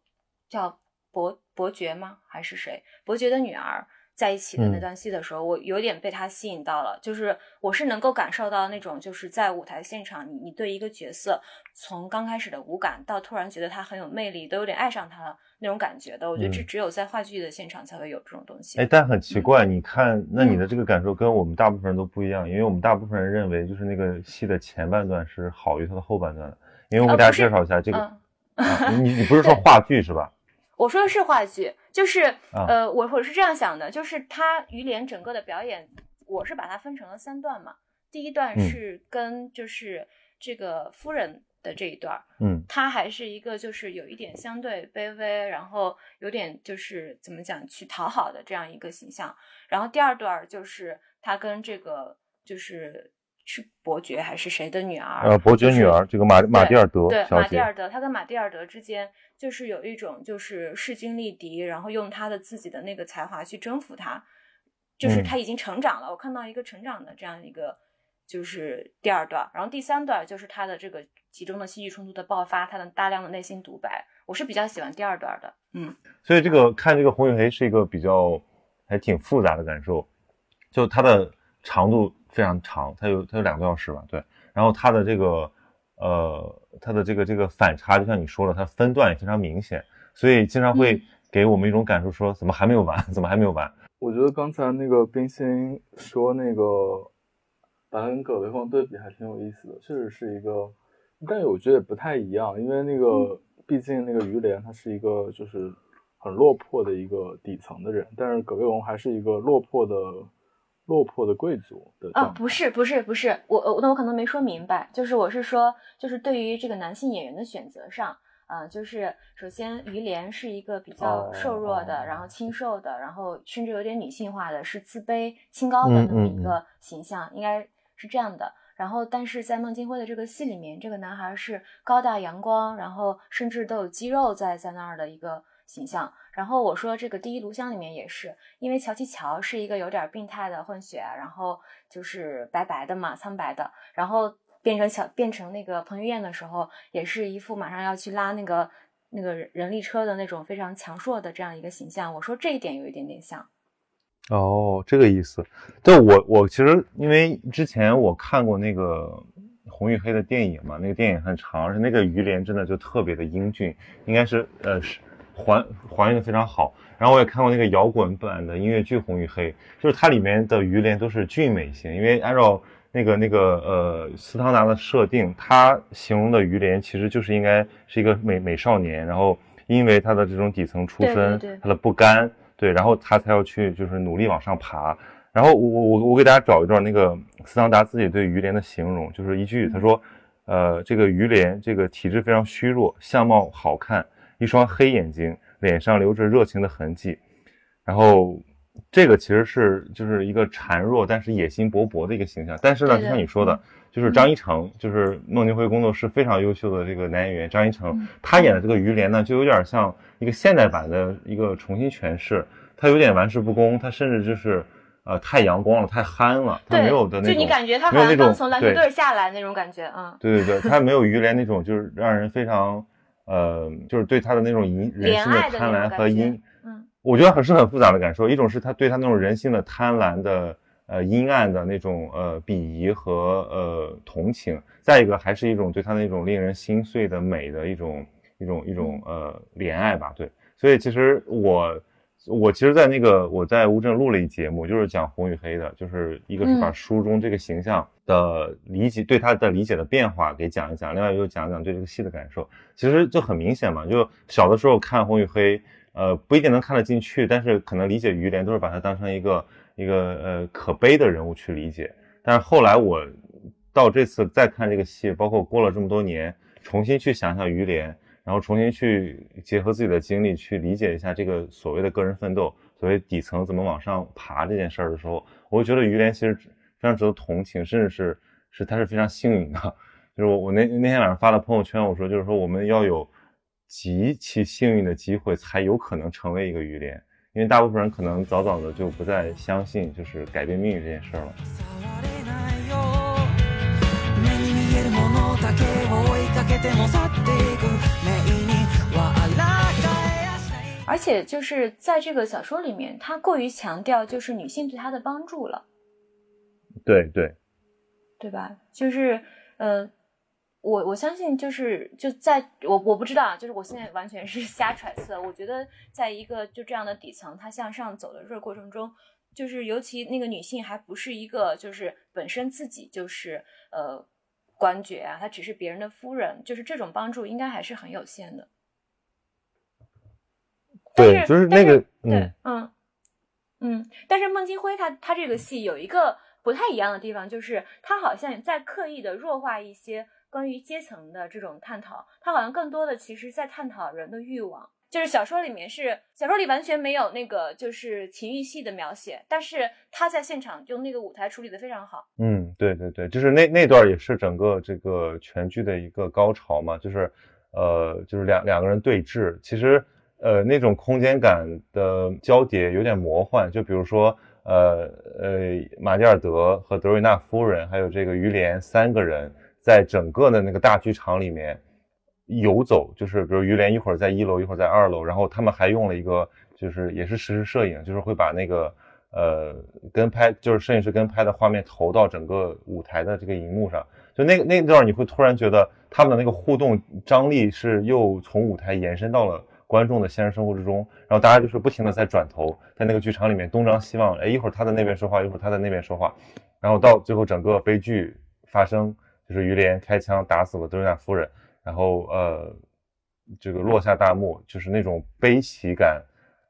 叫伯伯爵吗？还是谁？伯爵的女儿。在一起的那嗯段戏的时候，我有点被他吸引到了，就是我是能够感受到那种就是在舞台现场，你你对一个角色从刚开始的无感到突然觉得他很有魅力，都有点爱上他了那种感觉的。我觉得这嗯只有在话剧的现场才会有这种东西。哎，但很奇怪，你看，那你嗯的这个感受跟我们大部分人都不一样，因为我们大部分人认为就是那个戏的前半段是好于它的后半段的。因为我给大家介绍一下这个，你你不是说话剧是吧？我说的是话剧，就是、啊呃，我我是这样想的，就是他于连整个的表演，我是把它分成了三段嘛。第一段嗯是跟就是这个夫人的这一段儿，嗯他还是一个就是有一点相对卑微，然后有点就是怎么讲去讨好的这样一个形象。然后第二段儿就是他跟这个就是是伯爵还是谁的女儿，呃，伯爵就是女儿这个马马蒂尔德对马蒂尔德，他跟马蒂尔德之间就是有一种就是势均力敌，然后用他的自己的那个才华去征服他，就是嗯他已经成长了。我看到一个成长的这样一个就是第二段，然后第三段就是他的这个其中的戏剧冲突的爆发，他的大量的内心独白，我是比较喜欢第二段的。嗯，所以这个看这个红与黑是一个比较还挺复杂的感受，就它的长度非常长，它有它有两个多小时吧，对，然后它的这个呃它的这个这个反差，就像你说的，它分段也非常明显，所以经常会嗯给我们一种感受说，怎么还没有完？怎么还没有完？我觉得刚才那个冰心说那个把它跟葛维风对比还挺有意思的，确实是一个，但我觉得也不太一样，因为那个毕竟那个于连他是一个就是很落魄的一个底层的人，但是葛维龙还是一个落魄的落魄的贵族的啊，不是不是不是，我我那我可能没说明白，就是我是说，就是对于这个男性演员的选择上，啊、就是首先于连是一个比较哦瘦弱的，哦然后清瘦的，然后甚至有点女性化的，是自卑清高的嗯那么嗯一个形象，应该是这样的。然后，但是在孟京辉的这个戏里面，这个男孩是高大阳光，然后甚至都有肌肉在在那儿的一个形象。然后我说这个《第一炉香》里面也是，因为乔琪乔是一个有点病态的混血，然后就是白白的嘛，苍白的，然后变成小变成那个彭于晏的时候，也是一副马上要去拉那个那个人力车的那种非常强硕的这样一个形象。我说这一点有一点点像。哦，这个意思。就我，我其实因为之前我看过那个红与黑的电影嘛，那个电影很长，而且那个于连真的就特别的英俊，应该是呃是还还原的非常好。然后我也看过那个摇滚版的音乐剧《红与黑》，就是它里面的于连都是俊美型，因为按照那个那个呃斯汤达的设定，他形容的于连其实就是应该是一个美美少年，然后因为他的这种底层出身，他的不甘，对，然后他才要去就是努力往上爬。然后我我我我给大家找一段那个斯汤达自己对于连的形容，就是一句他说，呃，这个于连这个体质非常虚弱，相貌好看，一双黑眼睛，脸上留着热情的痕迹，然后。这个其实是就是一个孱弱但是野心勃勃的一个形象，但是呢，就像你说的，就是张一成，就是孟京辉工作室非常优秀的这个男演员张一成，嗯他演的这个于连呢，就有点像一个现代版的一个重新诠释，他有点玩世不恭，他甚至就是呃太阳光了，太憨了，他，没有的那种，就你感觉他没有那种好像刚从篮球对队下来那种感觉，嗯，对对对，他没有于连那种就是让人非常呃，就是对他的那种阴人性的贪婪和阴。嗯，我觉得很是很复杂的感受，一种是他对他那种人性的贪婪的呃阴暗的那种呃鄙夷和呃同情，再一个还是一种对他那种令人心碎的美的一种一种一种呃怜爱吧，对，所以其实我我其实，在那个我在乌镇录了一节目，就是讲红与黑的，就是一个是把嗯书中这个形象的理解、对他的理解的变化给讲一讲，另外又讲一讲对这个戏的感受。其实就很明显嘛，就小的时候看红与黑，呃，不一定能看得进去，但是可能理解于连都是把他当成一个一个呃可悲的人物去理解。但是后来我到这次再看这个戏，包括过了这么多年，重新去想想于连，然后重新去结合自己的经历去理解一下这个所谓的个人奋斗，所谓底层怎么往上爬这件事儿的时候，我会觉得于连其实非常值得同情，甚至是是他是非常幸运的。就是我我那那天晚上发了朋友圈，我说就是说我们要有极其幸运的机会，才有可能成为一个于连，因为大部分人可能早早的就不再相信就是改变命运这件事儿了。而且就是在这个小说里面，他过于强调就是女性对他的帮助了，对对，对吧？就是呃，我我相信就是就在我我不知道啊，就是我现在完全是瞎揣测。我觉得在一个就这样的底层，他向上走的这个过程中，就是尤其那个女性还不是一个就是本身自己就是呃官爵啊，她只是别人的夫人，就是这种帮助应该还是很有限的。但对，就是那个对嗯，嗯嗯，但是孟京辉他他这个戏有一个不太一样的地方，就是他好像在刻意的弱化一些关于阶层的这种探讨，他好像更多的其实在探讨人的欲望。就是小说里面是小说里完全没有那个就是情欲戏的描写，但是他在现场用那个舞台处理的非常好。嗯，对对对，就是那那段也是整个这个全剧的一个高潮嘛，就是呃，就是两两个人对峙，其实呃那种空间感的交叠有点魔幻，就比如说呃呃马蒂尔德和德瑞纳夫人还有这个于连三个人在整个的那个大剧场里面游走，就是比如于连一会儿在一楼，一会儿在二楼，然后他们还用了一个就是也是实时摄影，就是会把那个呃跟拍就是摄影师跟拍的画面投到整个舞台的这个荧幕上，就那那段你会突然觉得他们的那个互动张力是又从舞台延伸到了观众的现实生活之中，然后大家就是不停的在转头，在那个剧场里面东张西望，哎一会儿他在那边说话，一会儿他在那边说话，然后到最后整个悲剧发生，就是于连开枪打死了德瑞纳夫人，然后呃这个落下大幕，就是那种悲喜感。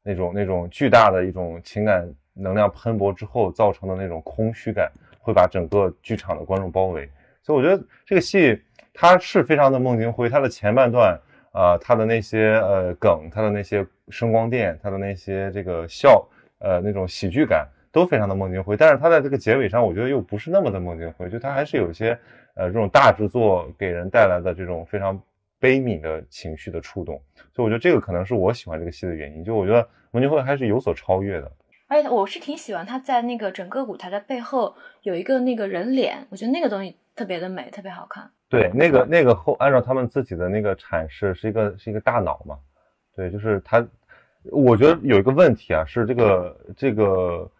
那种那种巨大的一种情感能量喷薄之后造成的那种空虚感，会把整个剧场的观众包围。所以我觉得这个戏它是非常的孟京辉，它的前半段啊、它的那些呃梗，它的那些声光电，它的那些这个笑，呃那种喜剧感都非常的孟京辉。但是它在这个结尾上，我觉得又不是那么的孟京辉，就它还是有些呃这种大制作给人带来的这种非常悲悯的情绪的触动。所以我觉得这个可能是我喜欢这个戏的原因，就我觉得文俊辉还是有所超越的。而且我是挺喜欢他在那个整个舞台的背后有一个那个人脸，我觉得那个东西特别的美，特别好看。对，那个那个后按照他们自己的那个阐释，是一个是一个大脑嘛。对，就是他，我觉得有一个问题啊，是这个这个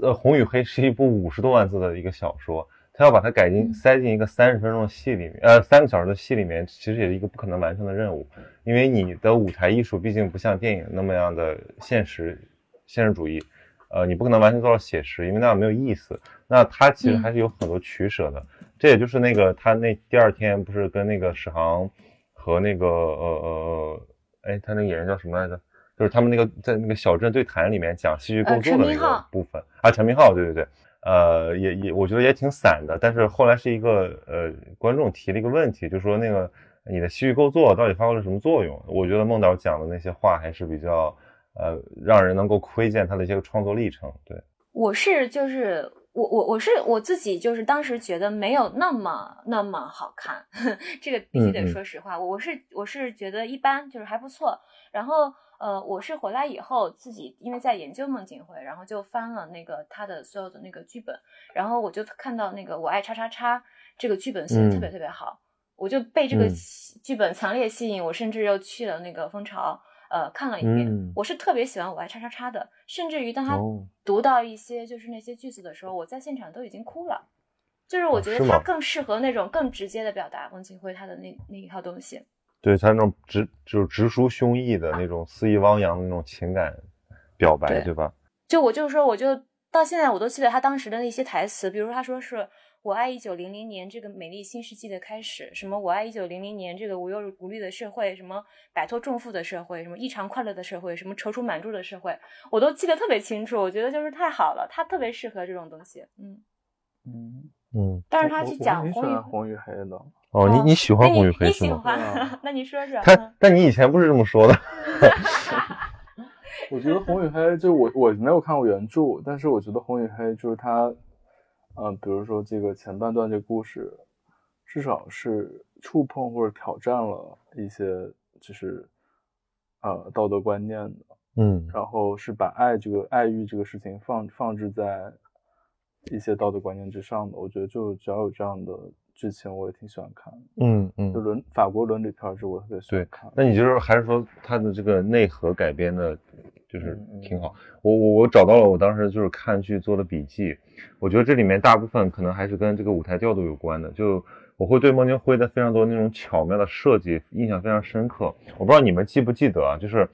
呃《红与黑》是一部五十多万字的一个小说，他要把它改进塞进一个三十分钟的戏里面，呃，三个小时的戏里面，其实也是一个不可能完成的任务，因为你的舞台艺术毕竟不像电影那么样的现实现实主义，呃，你不可能完全做到写实，因为那样没有意思。那他其实还是有很多取舍的。这也就是那个他那第二天不是跟那个史航和那个呃呃，哎，他那个演员叫什么来着？就是他们那个在那个小镇对谈里面讲戏剧构筑的那个部分啊，陈明浩，对对对，呃，也也我觉得也挺散的。但是后来是一个呃观众提了一个问题，就说那个你的戏剧构作到底发挥了什么作用？我觉得孟导讲的那些话还是比较呃让人能够窥见他的一些创作历程。对，我是就是我我我是我自己就是当时觉得没有那么那么好看，这个必须得说实话，我是我是觉得一般，就是还不错。然后。呃，我是回来以后自己因为在研究孟京辉，然后就翻了那个他的所有的那个剧本，然后我就看到那个我爱叉叉叉这个剧本写的特别特别好，我就被这个剧本强烈吸引，我甚至又去了那个蜂巢，呃，看了一遍。我是特别喜欢我爱叉叉叉的，甚至于当他读到一些就是那些句子的时候，我在现场都已经哭了，就是我觉得他更适合那种更直接的表达孟京辉他的那那一套东西。对他那种直就是直抒胸臆的那种肆意汪洋的那种情感表白，对吧？就我就是说，我就到现在我都记得他当时的那些台词，比如他说是我爱一九零零年这个美丽新世纪的开始，什么我爱一九零零年这个无忧无虑的社会，什么摆脱重负的社会，什么异常快乐的社会，什么踌躇满志的社会，我都记得特别清楚。我觉得就是太好了，他特别适合这种东西。嗯嗯嗯。但是他去讲红与红与黑的。哦，你你喜欢红与黑是吗？那你说说。他，但你以前不是这么说的。我觉得红与黑，就我我没有看过原著，但是我觉得红与黑就是他，嗯，比如说这个前半段这故事，至少是触碰或者挑战了一些就是呃道德观念的，嗯，然后是把爱这个爱欲这个事情放放置在一些道德观念之上的。我觉得就只要有这样的。之前我也挺喜欢看，嗯嗯，就伦法国伦理片，是我特别喜欢看。那你就是还是说它的这个内核改编的，就是挺好。我我我找到了，我当时就是看剧做的笔记。我觉得这里面大部分可能还是跟这个舞台调度有关的。就我会对孟京辉的非常多那种巧妙的设计印象非常深刻。我不知道你们记不记得啊？就是，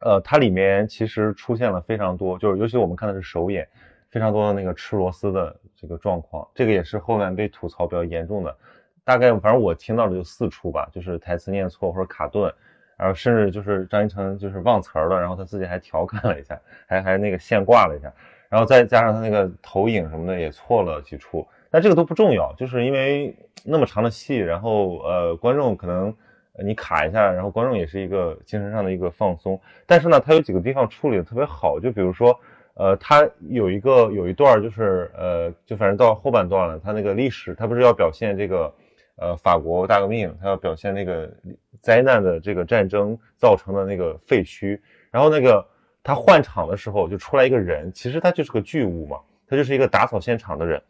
呃，它里面其实出现了非常多，就是尤其我们看的是首演。非常多的那个吃螺丝的这个状况，这个也是后面被吐槽比较严重的。大概反正我听到的就四处吧，就是台词念错或者卡顿，然后甚至就是张一成就是忘词儿了，然后他自己还调侃了一下，还还那个现挂了一下，然后再加上他那个投影什么的也错了几处。但这个都不重要，就是因为那么长的戏，然后呃观众可能你卡一下，然后观众也是一个精神上的一个放松。但是呢，他有几个地方处理的特别好，就比如说。呃，他有一个有一段就是呃，就反正到后半段了，他那个历史，他不是要表现这个呃法国大革命，他要表现那个灾难的这个战争造成的那个废墟，然后那个他换场的时候就出来一个人，其实他就是个巨物嘛，他就是一个打扫现场的人，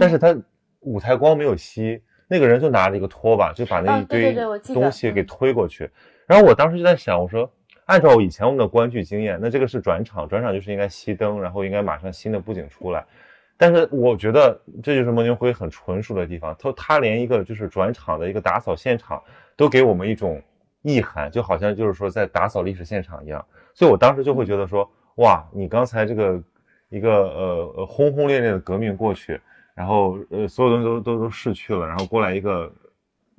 但是他舞台光没有熄，那个人就拿着一个拖把就把那一堆东西给推过去，然后我当时就在想，我说。按照以前我们的观剧经验，那这个是转场，转场就是应该熄灯，然后应该马上新的布景出来。但是我觉得这就是孟京辉很纯熟的地方，他他连一个就是转场的一个打扫现场都给我们一种意涵，就好像就是说在打扫历史现场一样。所以我当时就会觉得说，哇，你刚才这个一个呃呃轰轰烈烈的革命过去，然后呃所有东西都都都逝去了，然后过来一个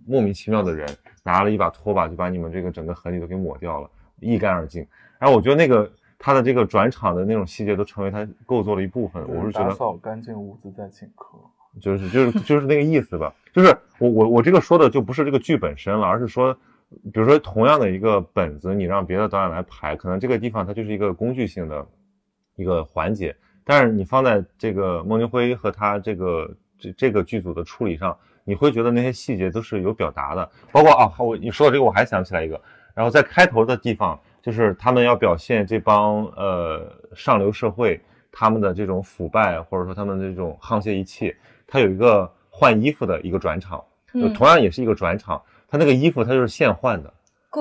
莫名其妙的人拿了一把拖把就把你们这个整个痕迹都给抹掉了。一干二净，然后我觉得那个他的这个转场的那种细节都成为他构作的一部分。我是觉得打扫干净屋子再请客，就是就是就是那个意思吧。就是我我我这个说的就不是这个剧本身了，而是说，比如说同样的一个本子，你让别的导演来排，可能这个地方它就是一个工具性的一个环节，但是你放在这个孟京辉和他这个这这个剧组的处理上，你会觉得那些细节都是有表达的。包括啊，我你说的这个我还想起来一个。然后在开头的地方，就是他们要表现这帮呃上流社会他们的这种腐败，或者说他们的这种沆瀣一气。他有一个换衣服的一个转场，就同样也是一个转场。他那个衣服他就是现换的，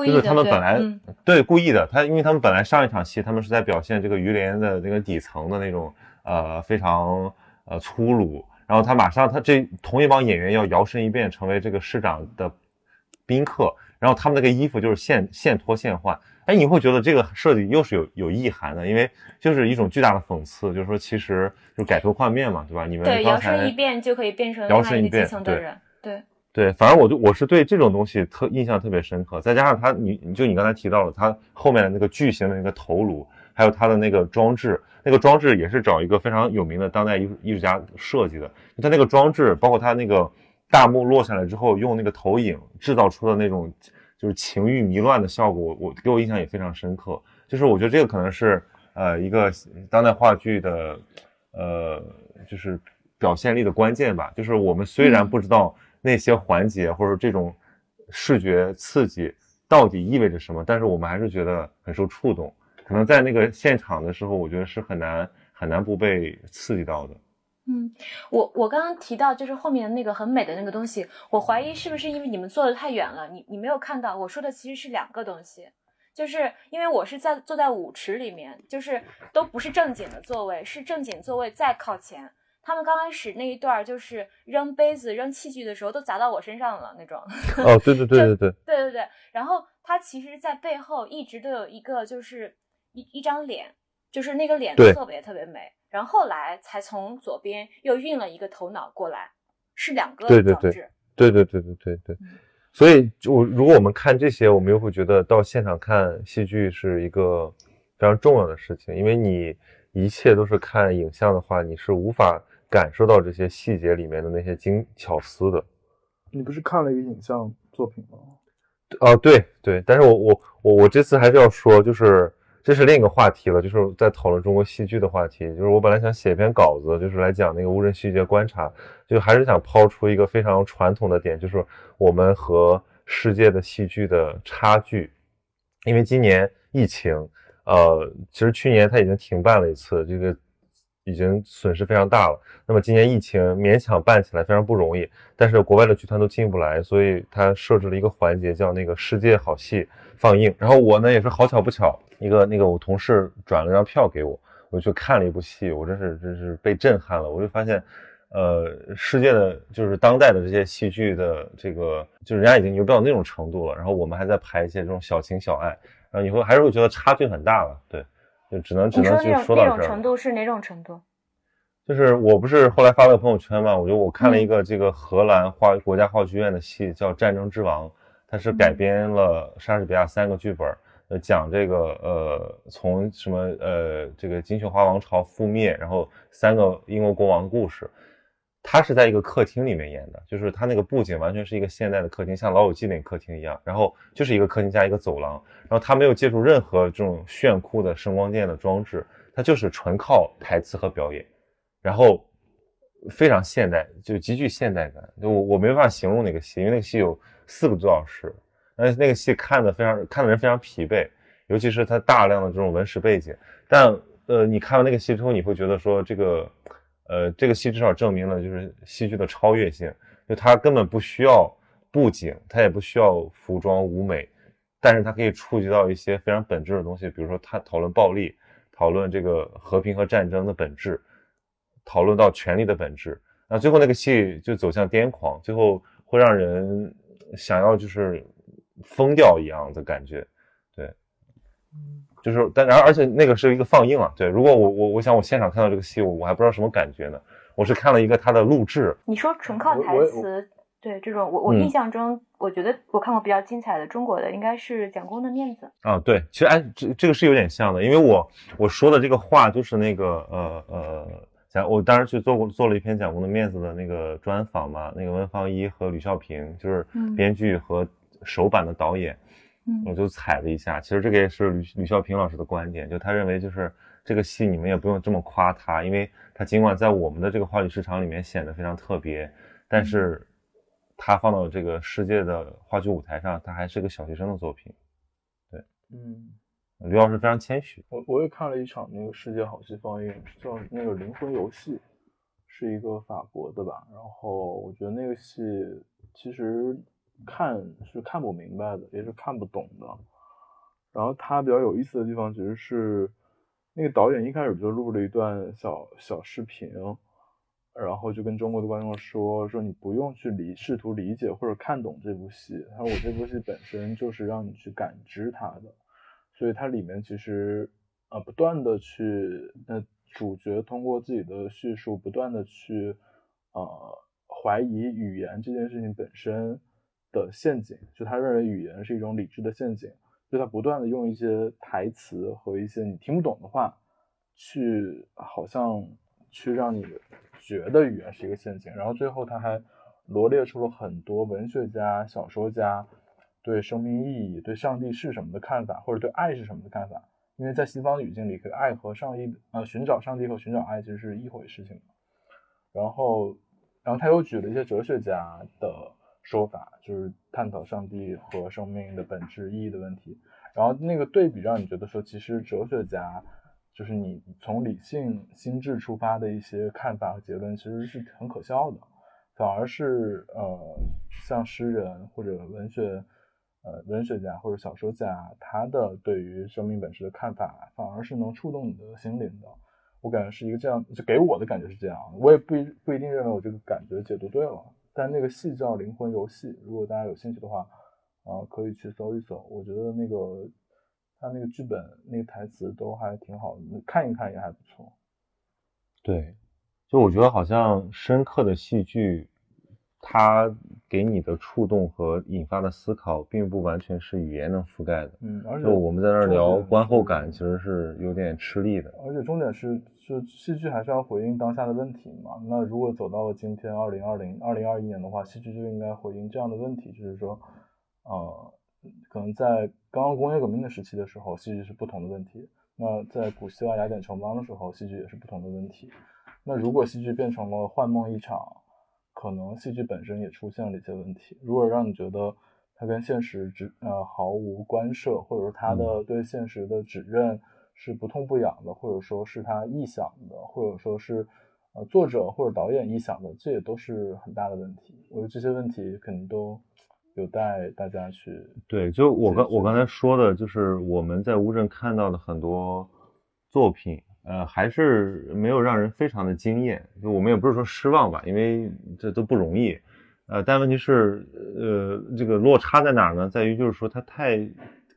就是他们本来对故意的。他因为他们本来上一场戏他们是在表现这个于连的那个底层的那种呃非常呃粗鲁，然后他马上他这同一帮演员要摇身一变成为这个市长的宾客。然后他们那个衣服就是现现脱现换，哎，你会觉得这个设计又是有有意涵的，因为就是一种巨大的讽刺，就是说其实就改头换面嘛，对吧？你们对，摇身一变就可以变成另摇身一变的人。对，对，反正我就我是对这种东西特印象特别深刻，再加上他，你你就你刚才提到了他后面的那个巨型的那个头颅，还有他的那个装置，那个装置也是找一个非常有名的当代艺术艺术家设计的，他那个装置，包括他那个大幕落下来之后，用那个投影制造出的那种就是情欲迷乱的效果，我我给我印象也非常深刻，就是我觉得这个可能是呃一个当代话剧的呃就是表现力的关键吧，就是我们虽然嗯不知道那些环节或者这种视觉刺激到底意味着什么，但是我们还是觉得很受触动。可能在那个现场的时候，我觉得是很难很难不被刺激到的。嗯，我我刚刚提到就是后面那个很美的那个东西，我怀疑是不是因为你们坐的太远了，你你没有看到我说的其实是两个东西，就是因为我是在坐在舞池里面，就是都不是正经的座位，是正经座位再靠前。他们刚开始那一段就是扔杯子、扔器具的时候都砸到我身上了那种。哦，对对 对对对，对对对，然后他其实，在背后一直都有一个，就是一一张脸，就是那个脸特别特别美。然后后来才从左边又运了一个头脑过来，是两个对对对装置。对对对对对对嗯。所以就如果我们看这些，我们又会觉得到现场看戏剧是一个非常重要的事情，因为你一切都是看影像的话，你是无法感受到这些细节里面的那些精巧思的。你不是看了一个影像作品吗？哦，对对，但是我我我我这次还是要说，就是这是另一个话题了，就是在讨论中国戏剧的话题。就是我本来想写一篇稿子，就是来讲那个无人戏剧节观察，就还是想抛出一个非常传统的点，就是我们和世界的戏剧的差距。因为今年疫情，呃，其实去年它已经停办了一次，这个已经损失非常大了。那么今年疫情勉强办起来非常不容易，但是国外的剧团都进不来，所以他设置了一个环节叫那个世界好戏放映。然后我呢也是好巧不巧，一个那个我同事转了张票给我，我就去看了一部戏，我真是真是被震撼了。我就发现，呃，世界的就是当代的这些戏剧的这个，就是人家已经牛逼到那种程度了，然后我们还在排一些这种小情小爱，然后你会还是会觉得差距很大了，对，就只能只能说到这儿了。程度是哪种程度？就是我不是后来发了个朋友圈嘛，我就我看了嗯一个这个荷兰话国家话剧院的戏叫《战争之王》，它是改嗯编了莎士比亚三个剧本，呃，讲这个呃从什么呃这个金雀花王朝覆灭，然后三个英国国王的故事。他是在一个客厅里面演的，就是他那个布景完全是一个现代的客厅，像《老友记》那个客厅一样，然后就是一个客厅加一个走廊，然后他没有借助任何这种炫酷的声光电的装置，他就是纯靠台词和表演。然后非常现代，就极具现代感。就我我没办法形容那个戏，因为那个戏有四个多小时，而且那个戏看的非常看的人非常疲惫，尤其是它大量的这种文史背景。但呃，你看完那个戏之后，你会觉得说这个呃这个戏至少证明了就是戏剧的超越性，就它根本不需要布景，它也不需要服装舞美，但是它可以触及到一些非常本质的东西，比如说它讨论暴力，讨论这个和平和战争的本质。讨论到权力的本质，那最后那个戏就走向癫狂，最后会让人想要就是疯掉一样的感觉，对，嗯就是但然而而且那个是一个放映啊，对，如果我我我想我现场看到这个戏，我我还不知道什么感觉呢，我是看了一个他的录制，你说纯靠台词，对这种我我嗯。印象中，我觉得我看过比较精彩的中国的应该是蒋公的面子。啊，对，其实哎，这这个是有点像的，因为我我说的这个话就是那个呃呃，讲我当时去做过做了一篇蒋公的面子的那个专访嘛，那个温方一和吕孝平就是嗯。编剧和首版的导演，我嗯就踩了一下。其实这个也是吕吕孝平老师的观点，就他认为就是这个戏你们也不用这么夸他，因为他尽管在我们的这个话剧市场里面显得非常特别，但是他放到这个世界的话剧舞台上，他还是个小学生的作品。对嗯，吕老师非常谦虚。我我也看了一场那个世界好戏放映，叫那个《灵魂游戏》，是一个法国的吧。然后我觉得那个戏其实看是看不明白的，也是看不懂的。然后它比较有意思的地方，其实是那个导演一开始就录了一段小小视频，然后就跟中国的观众说说你不用去理试图理解或者看懂这部戏，他说我这部戏本身就是让你去感知它的。所以它里面其实呃不断的去呃主角通过自己的叙述不断的去呃怀疑语言这件事情本身的陷阱，就他认为语言是一种理智的陷阱，就他不断的用一些台词和一些你听不懂的话去好像去让你觉得语言是一个陷阱，然后最后他还罗列出了很多文学家、小说家对生命意义、对上帝是什么的看法，或者对爱是什么的看法。因为在西方语境里，可爱和上帝呃寻找上帝和寻找爱其实是一回事情然后，然后他又举了一些哲学家的说法，就是探讨上帝和生命的本质意义的问题。然后那个对比让你觉得说，其实哲学家就是你从理性心智出发的一些看法和结论，其实是很可笑的。反而是呃，像诗人或者文学呃文学家或者小说家，他的对于生命本质的看法，反而是能触动你的心灵的。我感觉是一个这样，就给我的感觉是这样。我也不一不一定认为我这个感觉解读对了，但那个戏叫《灵魂游戏》，如果大家有兴趣的话，啊，可以去搜一搜。我觉得那个他那个剧本、那个台词都还挺好的，看一看也还不错。对，就我觉得好像深刻的戏剧。它给你的触动和引发的思考，并不完全是语言能覆盖的。嗯，而且就我们在那儿聊观后感，其实是有点吃力的。而且重点是，就戏剧还是要回应当下的问题嘛。那如果走到了今天，二零二零、二零二一年的话，戏剧就应该回应这样的问题，就是说，呃，可能在刚刚工业革命的时期的时候，戏剧是不同的问题；那在古希腊雅典城邦的时候，戏剧也是不同的问题。那如果戏剧变成了幻梦一场，可能戏剧本身也出现了一些问题。如果让你觉得它跟现实只呃毫无关涉，或者说它的对现实的指认是不痛不痒的，或者说是他臆想的，或者说是呃作者或者导演臆想的，这也都是很大的问题。我觉得这些问题肯定都有待大家去对。就我刚我刚才说的，就是我们在乌镇看到的很多作品。呃，还是没有让人非常的惊艳，就我们也不是说失望吧，因为这都不容易，呃，但问题是，呃，这个落差在哪儿呢？在于就是说它太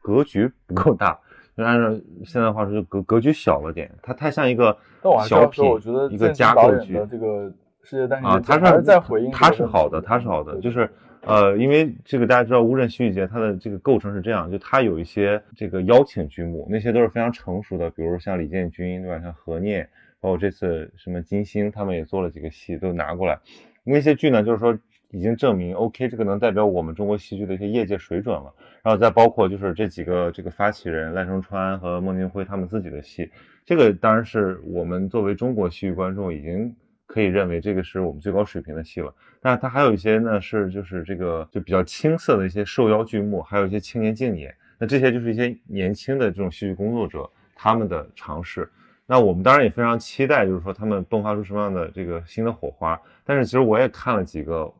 格局不够大，就按照现在话说，就格格局小了点，它太像一个小品，一个加构剧。这个世界啊，它是在回应，它是好的，它是好的，就是。呃，因为这个大家知道乌镇戏剧节它的这个构成是这样，就它有一些这个邀请剧目，那些都是非常成熟的，比如像李建军对吧？像何念，包括这次什么金星，他们也做了几个戏都拿过来。那些剧呢，就是说已经证明 OK，这个能代表我们中国戏剧的一些业界水准了。然后再包括就是这几个这个发起人赖声川和孟京辉他们自己的戏，这个当然是我们作为中国戏剧观众已经。可以认为这个是我们最高水平的戏了，但它还有一些呢，是就是这个就比较青涩的一些受邀剧目，还有一些青年竞演，那这些就是一些年轻的这种戏剧工作者他们的尝试。那我们当然也非常期待，就是说他们迸发出什么样的这个新的火花。但是其实我也看了几个，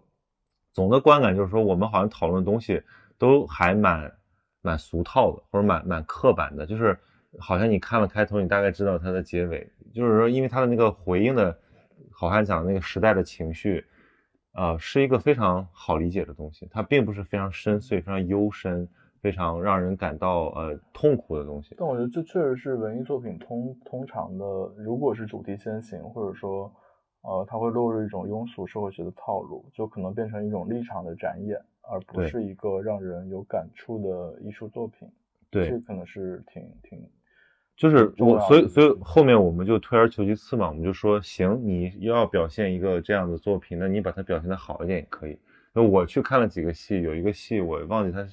总的观感就是说，我们好像讨论的东西都还蛮蛮俗套的，或者蛮蛮刻板的，就是好像你看了开头，你大概知道它的结尾，就是说因为它的那个回应的。好汉讲那个时代的情绪，呃，是一个非常好理解的东西，它并不是非常深邃、非常幽深、非常让人感到呃痛苦的东西。但我觉得这确实是文艺作品通通常的，如果是主题先行，或者说呃，它会落入一种庸俗社会学的套路，就可能变成一种立场的展演，而不是一个让人有感触的艺术作品。对，这可能是挺挺。就是我，所以所以后面我们就退而求其次嘛，我们就说行，你要表现一个这样的作品，那你把它表现的好一点也可以。那我去看了几个戏，有一个戏我忘记它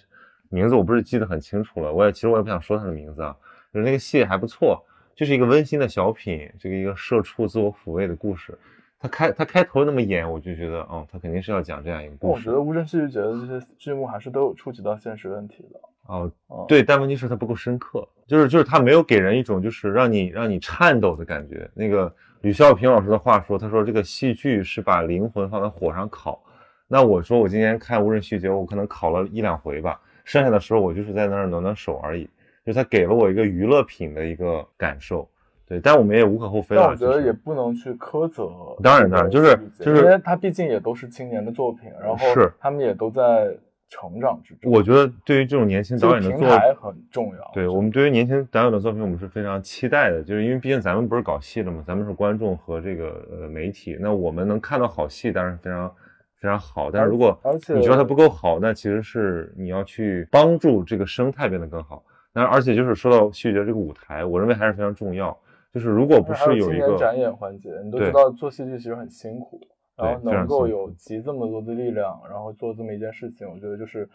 名字，我不是记得很清楚了。我也其实我也不想说它的名字啊，就是那个戏还不错，就是一个温馨的小品，这个一个社畜自我抚慰的故事。他开他开头那么演，我就觉得哦，他肯定是要讲这样一个故事。我觉得乌镇戏剧节的这些剧目还是都有触及到现实问题的。哦，对，但问题是它不够深刻，就是就是他没有给人一种就是让你让你颤抖的感觉。那个吕孝平老师的话说，他说这个戏剧是把灵魂放在火上烤。那我说我今天看无人戏剧节，我可能烤了一两回吧，剩下的时候我就是在那儿暖暖手而已。就他给了我一个娱乐品的一个感受，对，但我们也无可厚非。但我觉得也不能去苛责。当然当然，就是就是，因为他毕竟也都是青年的作品，然后是他们也都在。成长之中。我觉得对于这种年轻导演的作平台很重要。对我们对于年轻导演的作品，我们是非常期待的，就是因为毕竟咱们不是搞戏的嘛，咱们是观众和这个呃媒体，那我们能看到好戏，当然非常非常好。但是如果而且你觉得它不够好，那其实是你要去帮助这个生态变得更好。那而且就是说到戏剧节这个舞台，我认为还是非常重要。就是如果不是有一个展演环节，你都知道做戏剧其实很辛苦，然后能够有集这么多的力量，然后做这么一件事情，我觉得就是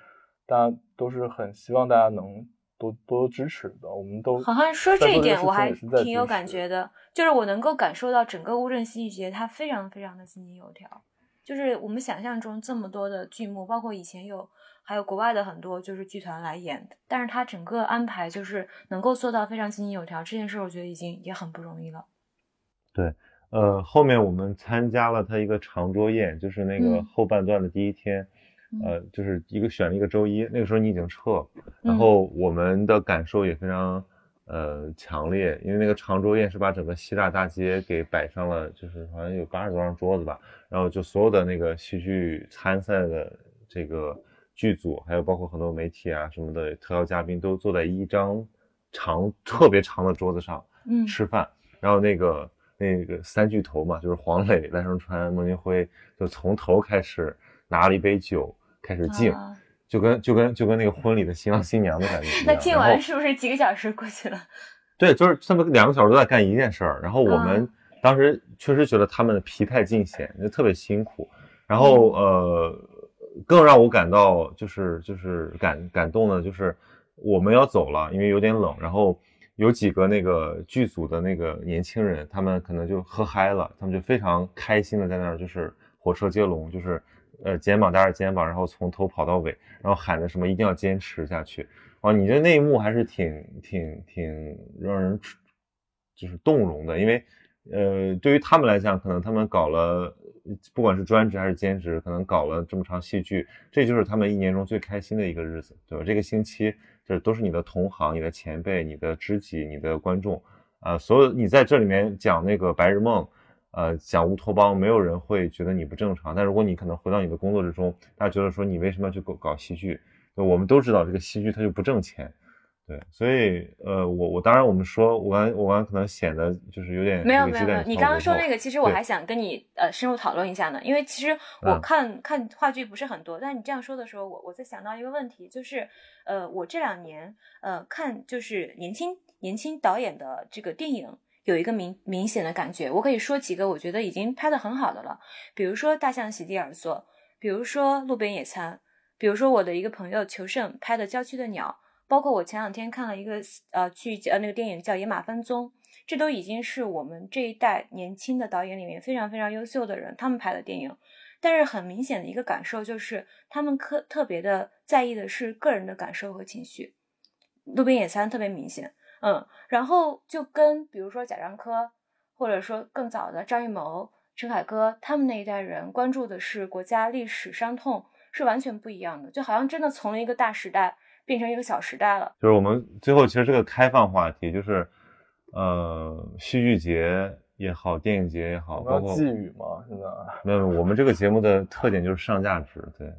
大家都是很希望大家能多多多支持的。我们都好像说这这一点我还挺有感觉的，就是我能够感受到整个乌镇戏剧节它非常非常的井井有条，就是我们想象中这么多的剧目，包括以前有还有国外的很多就是剧团来演，但是它整个安排就是能够做到非常井井有条，这件事我觉得已经也很不容易了。呃，后面我们参加了他一个长桌宴，就是那个嗯。后半段的第一天，嗯。呃，就是一个选了一个周一，那个时候你已经撤了，然嗯。后我们的感受也非常呃强烈，因为那个长桌宴是把整个希腊大街给摆上了，就是好像有八十多张桌子吧，然后就所有的那个戏剧参赛的这个剧组，还有包括很多媒体啊什么的特邀嘉宾都坐在一张长特别长的桌子上，嗯。吃饭，然后那个那个三巨头嘛，就是黄磊、赖声川、孟京辉，就从头开始拿了一杯酒开始敬，啊就跟就跟就跟那个婚礼的新郎新娘的感觉。那敬完是不是几个小时过去了？对，就是他们两个小时都在干一件事儿，然后我们嗯当时确实觉得他们的疲态尽显，就特别辛苦。然后嗯呃，更让我感到就是就是感感动的，就是我们要走了，因为有点冷，然后有几个那个剧组的那个年轻人，他们可能就喝嗨了，他们就非常开心的在那儿就是火车接龙，就是呃肩膀搭着肩膀，然后从头跑到尾，然后喊着什么一定要坚持下去。哦，你这那一幕还是挺挺挺让人就是动容的，因为呃，对于他们来讲，可能他们搞了，不管是专职还是兼职，可能搞了这么长戏剧，这就是他们一年中最开心的一个日子，对吧？这个星期，这都是你的同行、你的前辈、你的知己、你的观众，呃、所有你在这里面讲那个白日梦。呃，讲乌托邦，没有人会觉得你不正常。但如果你可能回到你的工作之中，大家觉得说你为什么要去搞搞戏剧？我们都知道这个戏剧它就不挣钱，对，所以呃，我我当然我们说，我刚我刚可能显得就是有点没有没有没有你刚刚说那个，其实我还想跟你呃深入讨论一下呢，因为其实我嗯看、看话剧不是很多，但你这样说的时候，我我在想到一个问题，就是呃，我这两年呃看就是年轻年轻导演的这个电影。有一个明明显的感觉，我可以说几个我觉得已经拍的很好的了，比如说《大象席地而坐》，比如说《路边野餐》，比如说我的一个朋友求胜拍的《郊区的鸟》，包括我前两天看了一个呃剧呃那个电影叫《野马分鬃》，这都已经是我们这一代年轻的导演里面非常非常优秀的人他们拍的电影。但是很明显的一个感受就是，他们特特别的在意的是个人的感受和情绪。路边野餐特别明显，嗯，然后就跟比如说贾樟柯，或者说更早的张艺谋、陈凯歌他们那一代人关注的是国家历史伤痛，是完全不一样的，就好像真的从了一个大时代变成一个小时代了。就是我们最后其实是个开放话题，就是呃戏剧节也好，电影节也好，包括寄语嘛，现在 没有，我们这个节目的特点就是上价值，对，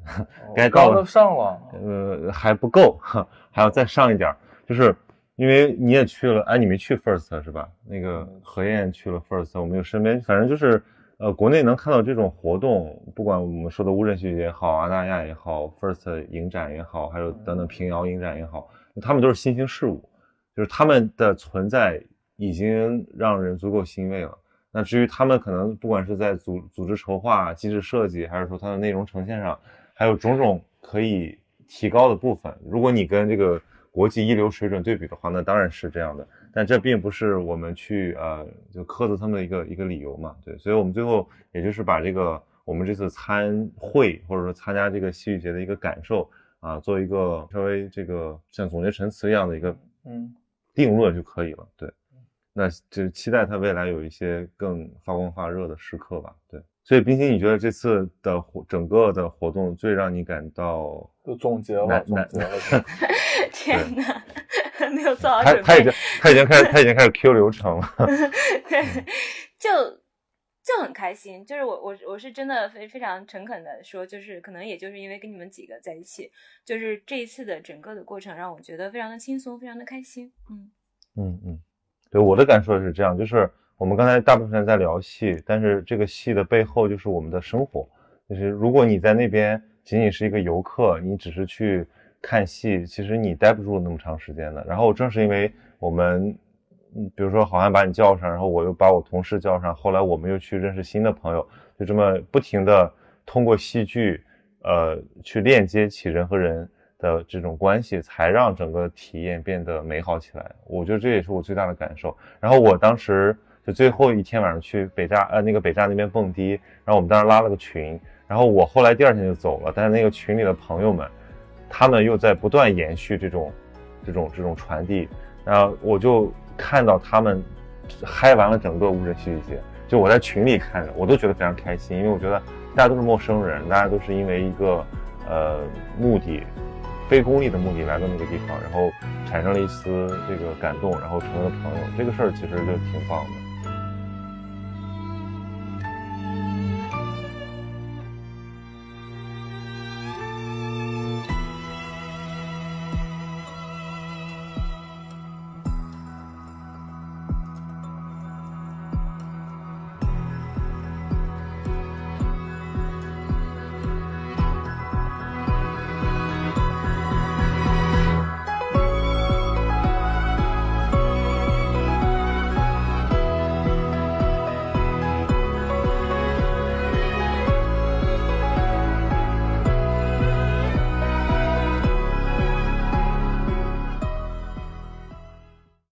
该到了都上了，呃还不够，还要再上一点儿，就是因为你也去了，哎，你没去 First 是吧？那个嗯何燕去了 First，我们有身边，反正就是呃，国内能看到这种活动，不管我们说的乌镇戏剧节也好，阿那亚也好，First 影展也好，还有等等平遥影展也好，他们都是新兴事物，就是他们的存在已经让人足够欣慰了。那至于他们可能不管是在组组织筹划、机制设计，还是说它的内容呈现上，还有种种可以提高的部分。如果你跟这个国际一流水准对比的话，那当然是这样的。但这并不是我们去呃就苛责他们的一个一个理由嘛，对。所以我们最后也就是把这个我们这次参会或者说参加这个戏剧节的一个感受啊，做一个稍微这个像总结陈词一样的一个嗯，定论就可以了。对，那就期待它未来有一些更发光发热的时刻吧。对，所以冰心，你觉得这次的活整个的活动最让你感到就总结了，难难总结了，天哪，没有做好准备。他他已经 他已经开始他已经开始 Q 流程了。对，就就很开心。就是我我我是真的非非常诚恳的说，就是可能也就是因为跟你们几个在一起，就是这一次的整个的过程让我觉得非常的轻松，非常的开心。嗯嗯嗯，对，我的感受是这样，就是我们刚才大部分人在聊戏，但是这个戏的背后就是我们的生活。就是如果你在那边仅仅是一个游客，你只是去看戏，其实你待不住那么长时间的。然后正是因为我们，嗯，比如说好像把你叫上，然后我又把我同事叫上，后来我们又去认识新的朋友，就这么不停的通过戏剧，呃，去链接起人和人的这种关系，才让整个体验变得美好起来。我觉得这也是我最大的感受。然后我当时就最后一天晚上去北栅，呃，那个北栅那边蹦迪，然后我们当时拉了个群。然后我后来第二天就走了，但是那个群里的朋友们，他们又在不断延续这种、这种、这种传递。然后我就看到他们嗨完了整个无人戏剧节，就我在群里看着，我都觉得非常开心，因为我觉得大家都是陌生人，大家都是因为一个呃目的，非功利的目的来到那个地方，然后产生了一丝这个感动，然后成为了朋友。这个事儿其实就挺棒的。